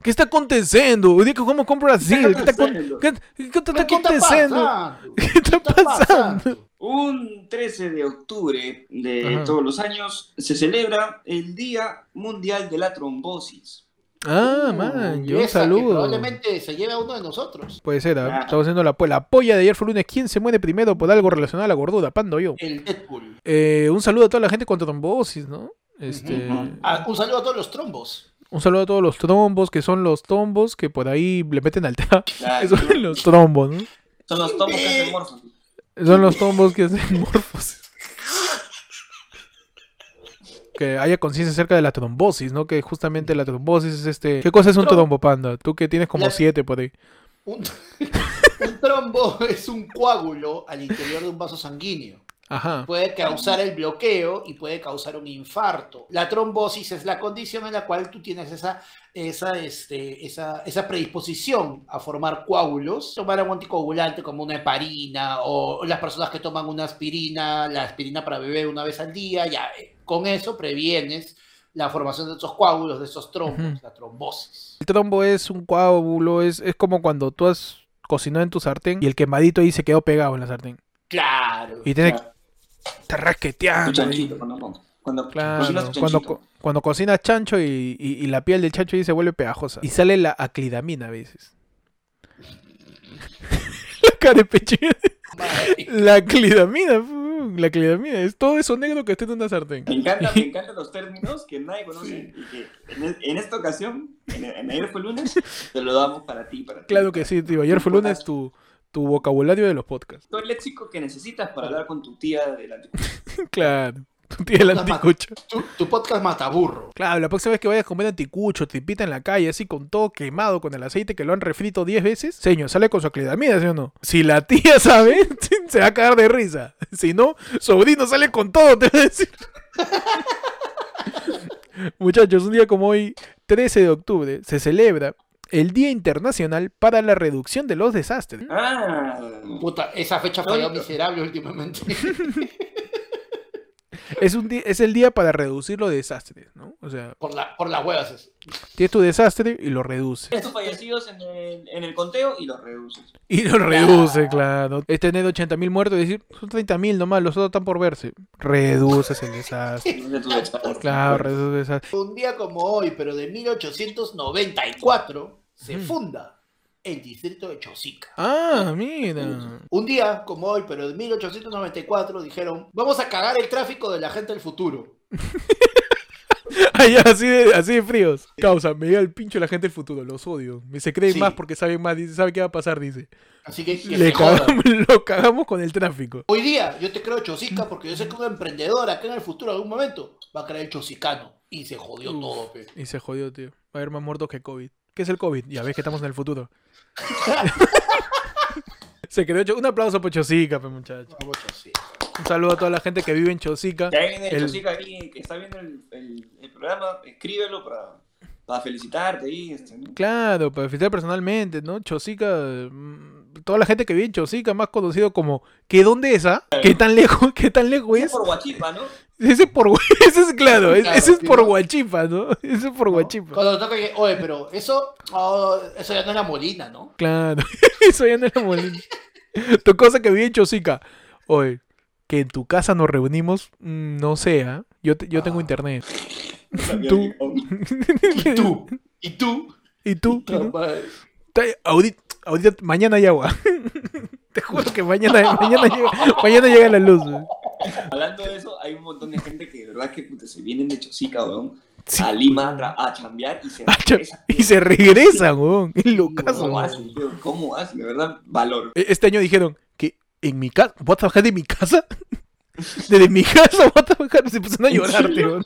E: ¿Qué está acontecendo? Un día que Brasil, ¿qué está, con-
F: acontecendo?
E: ¿qué, qué está
G: ¿Pero ¿Qué está
E: acontecendo?
G: pasando?
E: ¿Qué está pasando?
F: Un 13 de octubre de
E: Ajá.
F: todos los años se celebra el Día Mundial de la Trombosis.
E: Ah, man,
G: Uy,
E: yo
G: que
E: saludo.
G: Probablemente se lleve a uno de nosotros.
E: Puede ser, ¿ah? Estamos haciendo la, la polla de ayer fue lunes. ¿Quién se muere primero por algo relacionado a la gordura? Pando yo.
G: El Deadpool.
E: Eh, un saludo a toda la gente con trombosis, ¿no? Este.
G: Ah, un saludo a todos los trombos.
E: Un saludo a todos los trombos, que son los tombos que por ahí le meten al tra.
F: Claro.
E: Esos son los trombos, ¿no?
F: Son los tomos que hacen morfos.
E: Son los tombos que hacen morfosis. Que haya conciencia acerca de la trombosis, ¿no? Que justamente la trombosis es este... ¿Qué cosa es un
G: Trom-
E: trombo, panda? Tú que tienes como
G: La-
E: siete por ahí.
G: Un, un trombo es un coágulo al interior de un vaso sanguíneo.
E: Ajá.
G: Puede causar el bloqueo y puede causar un infarto. La trombosis es la condición en la cual tú tienes esa, esa, este, esa, esa predisposición a formar coágulos. Tomar un anticoagulante como una heparina o las personas que toman una aspirina, la aspirina para beber una vez al día, ya eh, con eso previenes la formación de esos coágulos, de esos trombos, la trombosis.
E: El trombo es un coágulo, es, es como cuando tú has cocinado en tu sartén y el quemadito ahí se quedó pegado en la sartén.
G: Claro.
E: Y tienes
F: Claro. Tu
E: rasqueteando.
F: chanchito, cuando, cuando
E: Claro,
F: cocinas
E: cuando,
F: chanchito.
E: co- cuando cocinas chancho y, y- y la piel del chancho ahí se vuelve pegajosa. Y sale la aclidamina a veces. la cara. La aclidamina. fu, La aclidamina. Es todo eso negro que está en una sartén.
F: Me encanta, me encantan los términos que nadie conoce y que en, en esta ocasión, en, en ayer fue lunes, te lo damos para ti, para ti.
E: Claro que sí, tío. Ayer fue lunes tu, tu vocabulario de los podcasts.
F: Todo el léxico que necesitas para hablar con tu tía de la
E: Claro. Tu tía el
G: Podcast mata-
E: anticucho.
G: Tu, tu podcast mataburro.
E: Claro, la próxima vez que vayas a comer anticucho, te pita en la calle, así con todo quemado, con el aceite que lo han refrito 10 veces, señor, sale con su aclidamina, ¿sí o no? Si la tía sabe, se va a cagar de risa. Si no, sobrino sale con todo, te va a decir. Muchachos, un día como hoy, 13 de octubre, se celebra el Día Internacional para la Reducción de los Desastres.
F: Ah,
G: Puta, esa fecha falló
F: Oye.
G: miserable últimamente.
E: Es, un es el día para reducir los desastres, ¿no? O sea,
G: por, la, por las huevas. es.
E: tienes tu desastre y lo reduces.
F: estos fallecidos en el, en el conteo y los reduces.
E: Y lo reduce, claro. Es tener 80.000 muertos y decir, son 30.000 nomás, los otros están por verse. Reduces el desastre. Claro, reduces el desastre.
G: Un día como hoy, pero de 1894, se funda el distrito de Chosica.
E: Ah, mira.
G: Un día como hoy, pero de 1894, dijeron, vamos a cagar el tráfico de la gente del futuro.
E: Ay, así de, así de fríos. Causa, me llega el pincho la gente del futuro, los odio. Me se creen
G: Sí.
E: más porque saben más, dice, sabe qué va a pasar, dice.
G: Así que, que
E: Le cagamos, lo cagamos con el tráfico.
G: Hoy día yo te creo Chosica porque yo sé que un emprendedor acá en el futuro, en algún momento, va a crear el Chosicano. Y se jodió
E: Uf.
G: todo, pe.
E: Y se jodió, tío. Va a haber más muertos que COVID. ¿Qué es el COVID? Ya ves que estamos en el futuro. se creó Un aplauso por Chosica, pues, muchachos. Un saludo a toda la gente que vive en Chosica.
F: Si alguien de
E: El-
F: Chosica ahí que está viendo el, el- el programa, escríbelo para, para felicitarte ahí. Este, ¿no?
E: Claro, para felicitar personalmente, ¿no? Chosica, mm, toda la gente que vive en Chosica, más conocido como ¿qué dónde es, ah? ¿Qué tan lejos, qué tan lejos
F: Es
E: es?
F: por Guachipa, ¿no?
E: Ese es por ese es claro,
G: Claro,
E: ese es por
G: ¿no?
E: Guachipa, ¿no? Ese es por
G: ¿no?
E: Guachipa.
G: Cuando toca que, oye, pero eso, oh, eso ya no era Molina, ¿no?
E: Claro, eso ya no era molina. Tu cosa que vive en Chosica. Oye, que en tu casa nos reunimos, mm, no sé, ¿ah? Yo, te- yo tengo
G: Ah.
E: internet.
F: Tú.
G: Y tú, y tú,
E: ¿Y tú? Ta- Ahorita, ahorita- mañana hay agua. Te juro que mañana, mañana, llega, mañana llega la luz. güey.
F: Hablando de eso, hay un montón de gente que de verdad que puta, se vienen de Chosica, weón,
E: Sí.
F: a Lima a, chambear y se regresan.
E: Y se regresan, weón. Es locazo.
F: ¿Cómo hacen? ¿Cómo hacen? De verdad, valor.
E: E- Este año dijeron que en mi casa, ¿voy a trabajar de mi casa? Desde mi casa, what the fuck, se pusieron a llorar, tío.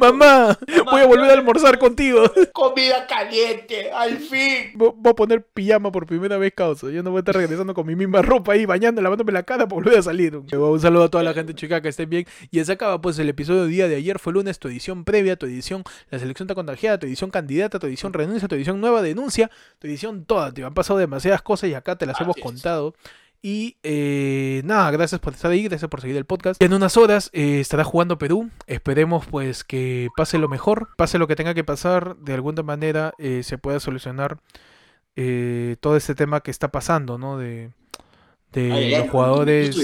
E: Mamá, voy a volver a almorzar contigo.
G: Comida caliente, al fin.
E: Vo- Voy a poner pijama por primera vez, causa. Yo no voy a estar regresando con mi misma ropa ahí, bañando, lavándome la cara para volver a salir. Un saludo a toda la gente chica que estén bien. Y se acaba pues el episodio del día de ayer. Fue lunes, tu edición previa, tu edición La selección está contagiada, tu edición candidata, tu edición renuncia, tu edición nueva denuncia, tu edición toda. Te han pasado demasiadas cosas y acá te las hemos
F: es.
E: contado. Y eh, nada, gracias por estar ahí, gracias por seguir el podcast. En unas horas eh, estará jugando Perú. Esperemos pues que pase lo mejor, pase lo que tenga que pasar. De alguna manera eh, se pueda solucionar eh, todo este tema que está pasando, ¿no? De, de
F: Ay,
E: los jugadores.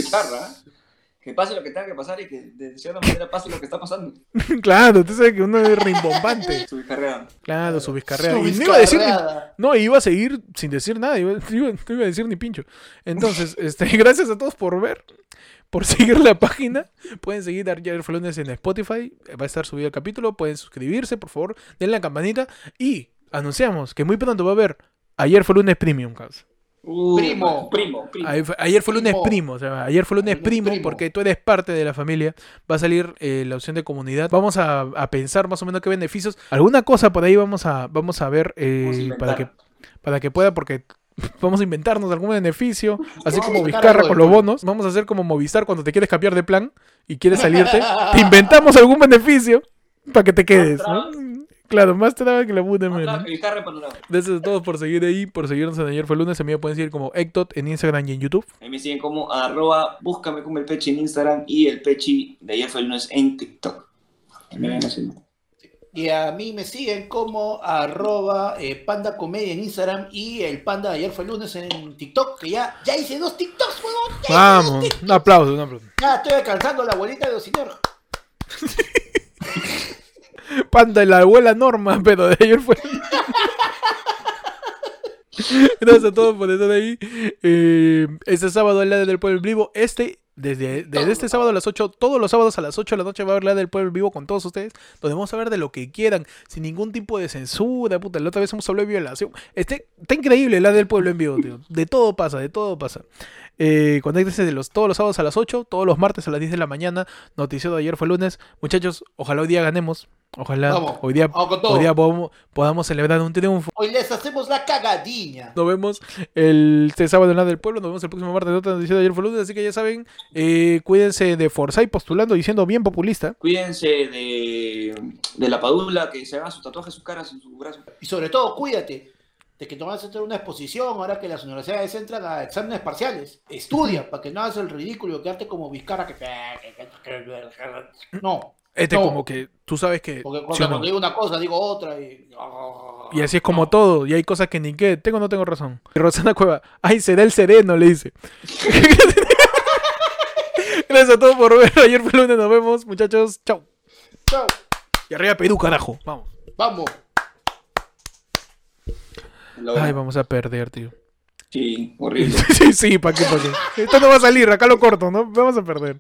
F: Que pase lo que tenga que pasar y que de cierta manera pase lo que está pasando.
E: claro, tú sabes que uno es rimbombante.
F: Su.
E: Claro, su vizcarrea.
G: Su
E: Y no iba a decir ni-
G: vizcarreada.
E: No, iba a seguir sin decir nada, iba, iba- no iba a decir ni pincho. Entonces, este, gracias a todos por ver, por seguir la página. Pueden seguir a Ayer fue lunes en Spotify, va a estar subido el capítulo. Pueden suscribirse, por favor, denle la campanita. Y anunciamos que muy pronto va a haber Ayer fue lunes Premium, cabrón.
F: Uh,
G: Primo.
F: Primo, primo.
E: Ayer fue, ayer fue lunes
G: Primo.
E: primo, o sea, ayer fue lunes
G: Lunes
E: primo,
G: primo.
E: porque tú eres parte de la familia. Va a salir eh, la opción de comunidad. Vamos a, a pensar más o menos qué beneficios. Alguna cosa por ahí vamos a, vamos a ver eh,
F: Vamos a
E: para que para que pueda, porque vamos a inventarnos algún beneficio, así como Vizcarra con los bonos. Vamos a hacer como Movistar cuando te quieres cambiar de plan y quieres salirte. te inventamos algún beneficio para que te quedes. ¿no? Claro, más traba que la puta
F: carro panorama.
E: Gracias a todos por seguir ahí, por seguirnos en Ayer fue lunes. A mí me pueden seguir como Ectot en Instagram y en YouTube.
F: Ahí me siguen como arroba, búscame como el pechi en Instagram y el pechi de ayer fue el lunes en TikTok.
G: Y a mí me siguen como arroba eh, panda comedia en Instagram y el panda de ayer fue el lunes en TikTok, que ya, ya hice dos TikToks, huevón.
E: Vamos, un aplauso, un aplauso.
G: ya estoy alcanzando la abuelita de Ocinero.
E: Panda y la abuela Norma, pero de ayer fue. Gracias a todos por estar ahí. Eh, este sábado el Lado del Pueblo Vivo. Este, desde, desde este sábado a las 8, todos los sábados a las 8 de la noche va a haber Lado del Pueblo Vivo con todos ustedes. Donde vamos a hablar de lo que quieran, sin ningún tipo de censura. Puta, la otra vez hemos hablado de violación. Este, está increíble Lado del Pueblo en vivo, tío. De todo pasa, de todo pasa. Eh, conéctense de los, todos los sábados a las 8, todos los martes a las 10 de la mañana. Noticiero de ayer fue lunes. Muchachos, ojalá hoy día ganemos. Ojalá
G: Vamos,
E: hoy día, hoy día podamos, podamos celebrar un triunfo.
G: Hoy les hacemos la cagadilla.
E: Nos vemos el este sábado en la del pueblo. Nos vemos el próximo martes de otra noticia de ayer fue lunes. Así que ya saben, eh, cuídense de Forsyth postulando y siendo bien populista.
F: Cuídense de, de la padula que se haga sus tatuajes, sus caras en su brazo.
G: Y sobre todo, cuídate de que no vas a hacer una exposición ahora que las universidades entran a exámenes parciales. Estudia para que no hagas el ridículo, quedarte como Vizcarra que... No,
E: Este,
G: No.
E: como que tú sabes que.
G: porque
E: ¿sí
G: cuando,
E: o no?
G: cuando digo una cosa digo otra y...
E: Y así es como todo. Y hay cosas que ni que. Tengo o no tengo razón. Y Rosana Cueva. Ay, será el sereno, le dice. Gracias a todos por ver. Ayer fue lunes. Nos vemos, muchachos. Chao.
G: Chao.
E: Y arriba Perú, carajo. Vamos.
G: Vamos.
E: Ay, vamos a perder, tío.
F: Sí, horrible.
E: sí, sí, ¿para qué, para qué? Esto no va a salir, acá lo corto, ¿no? Vamos a perder.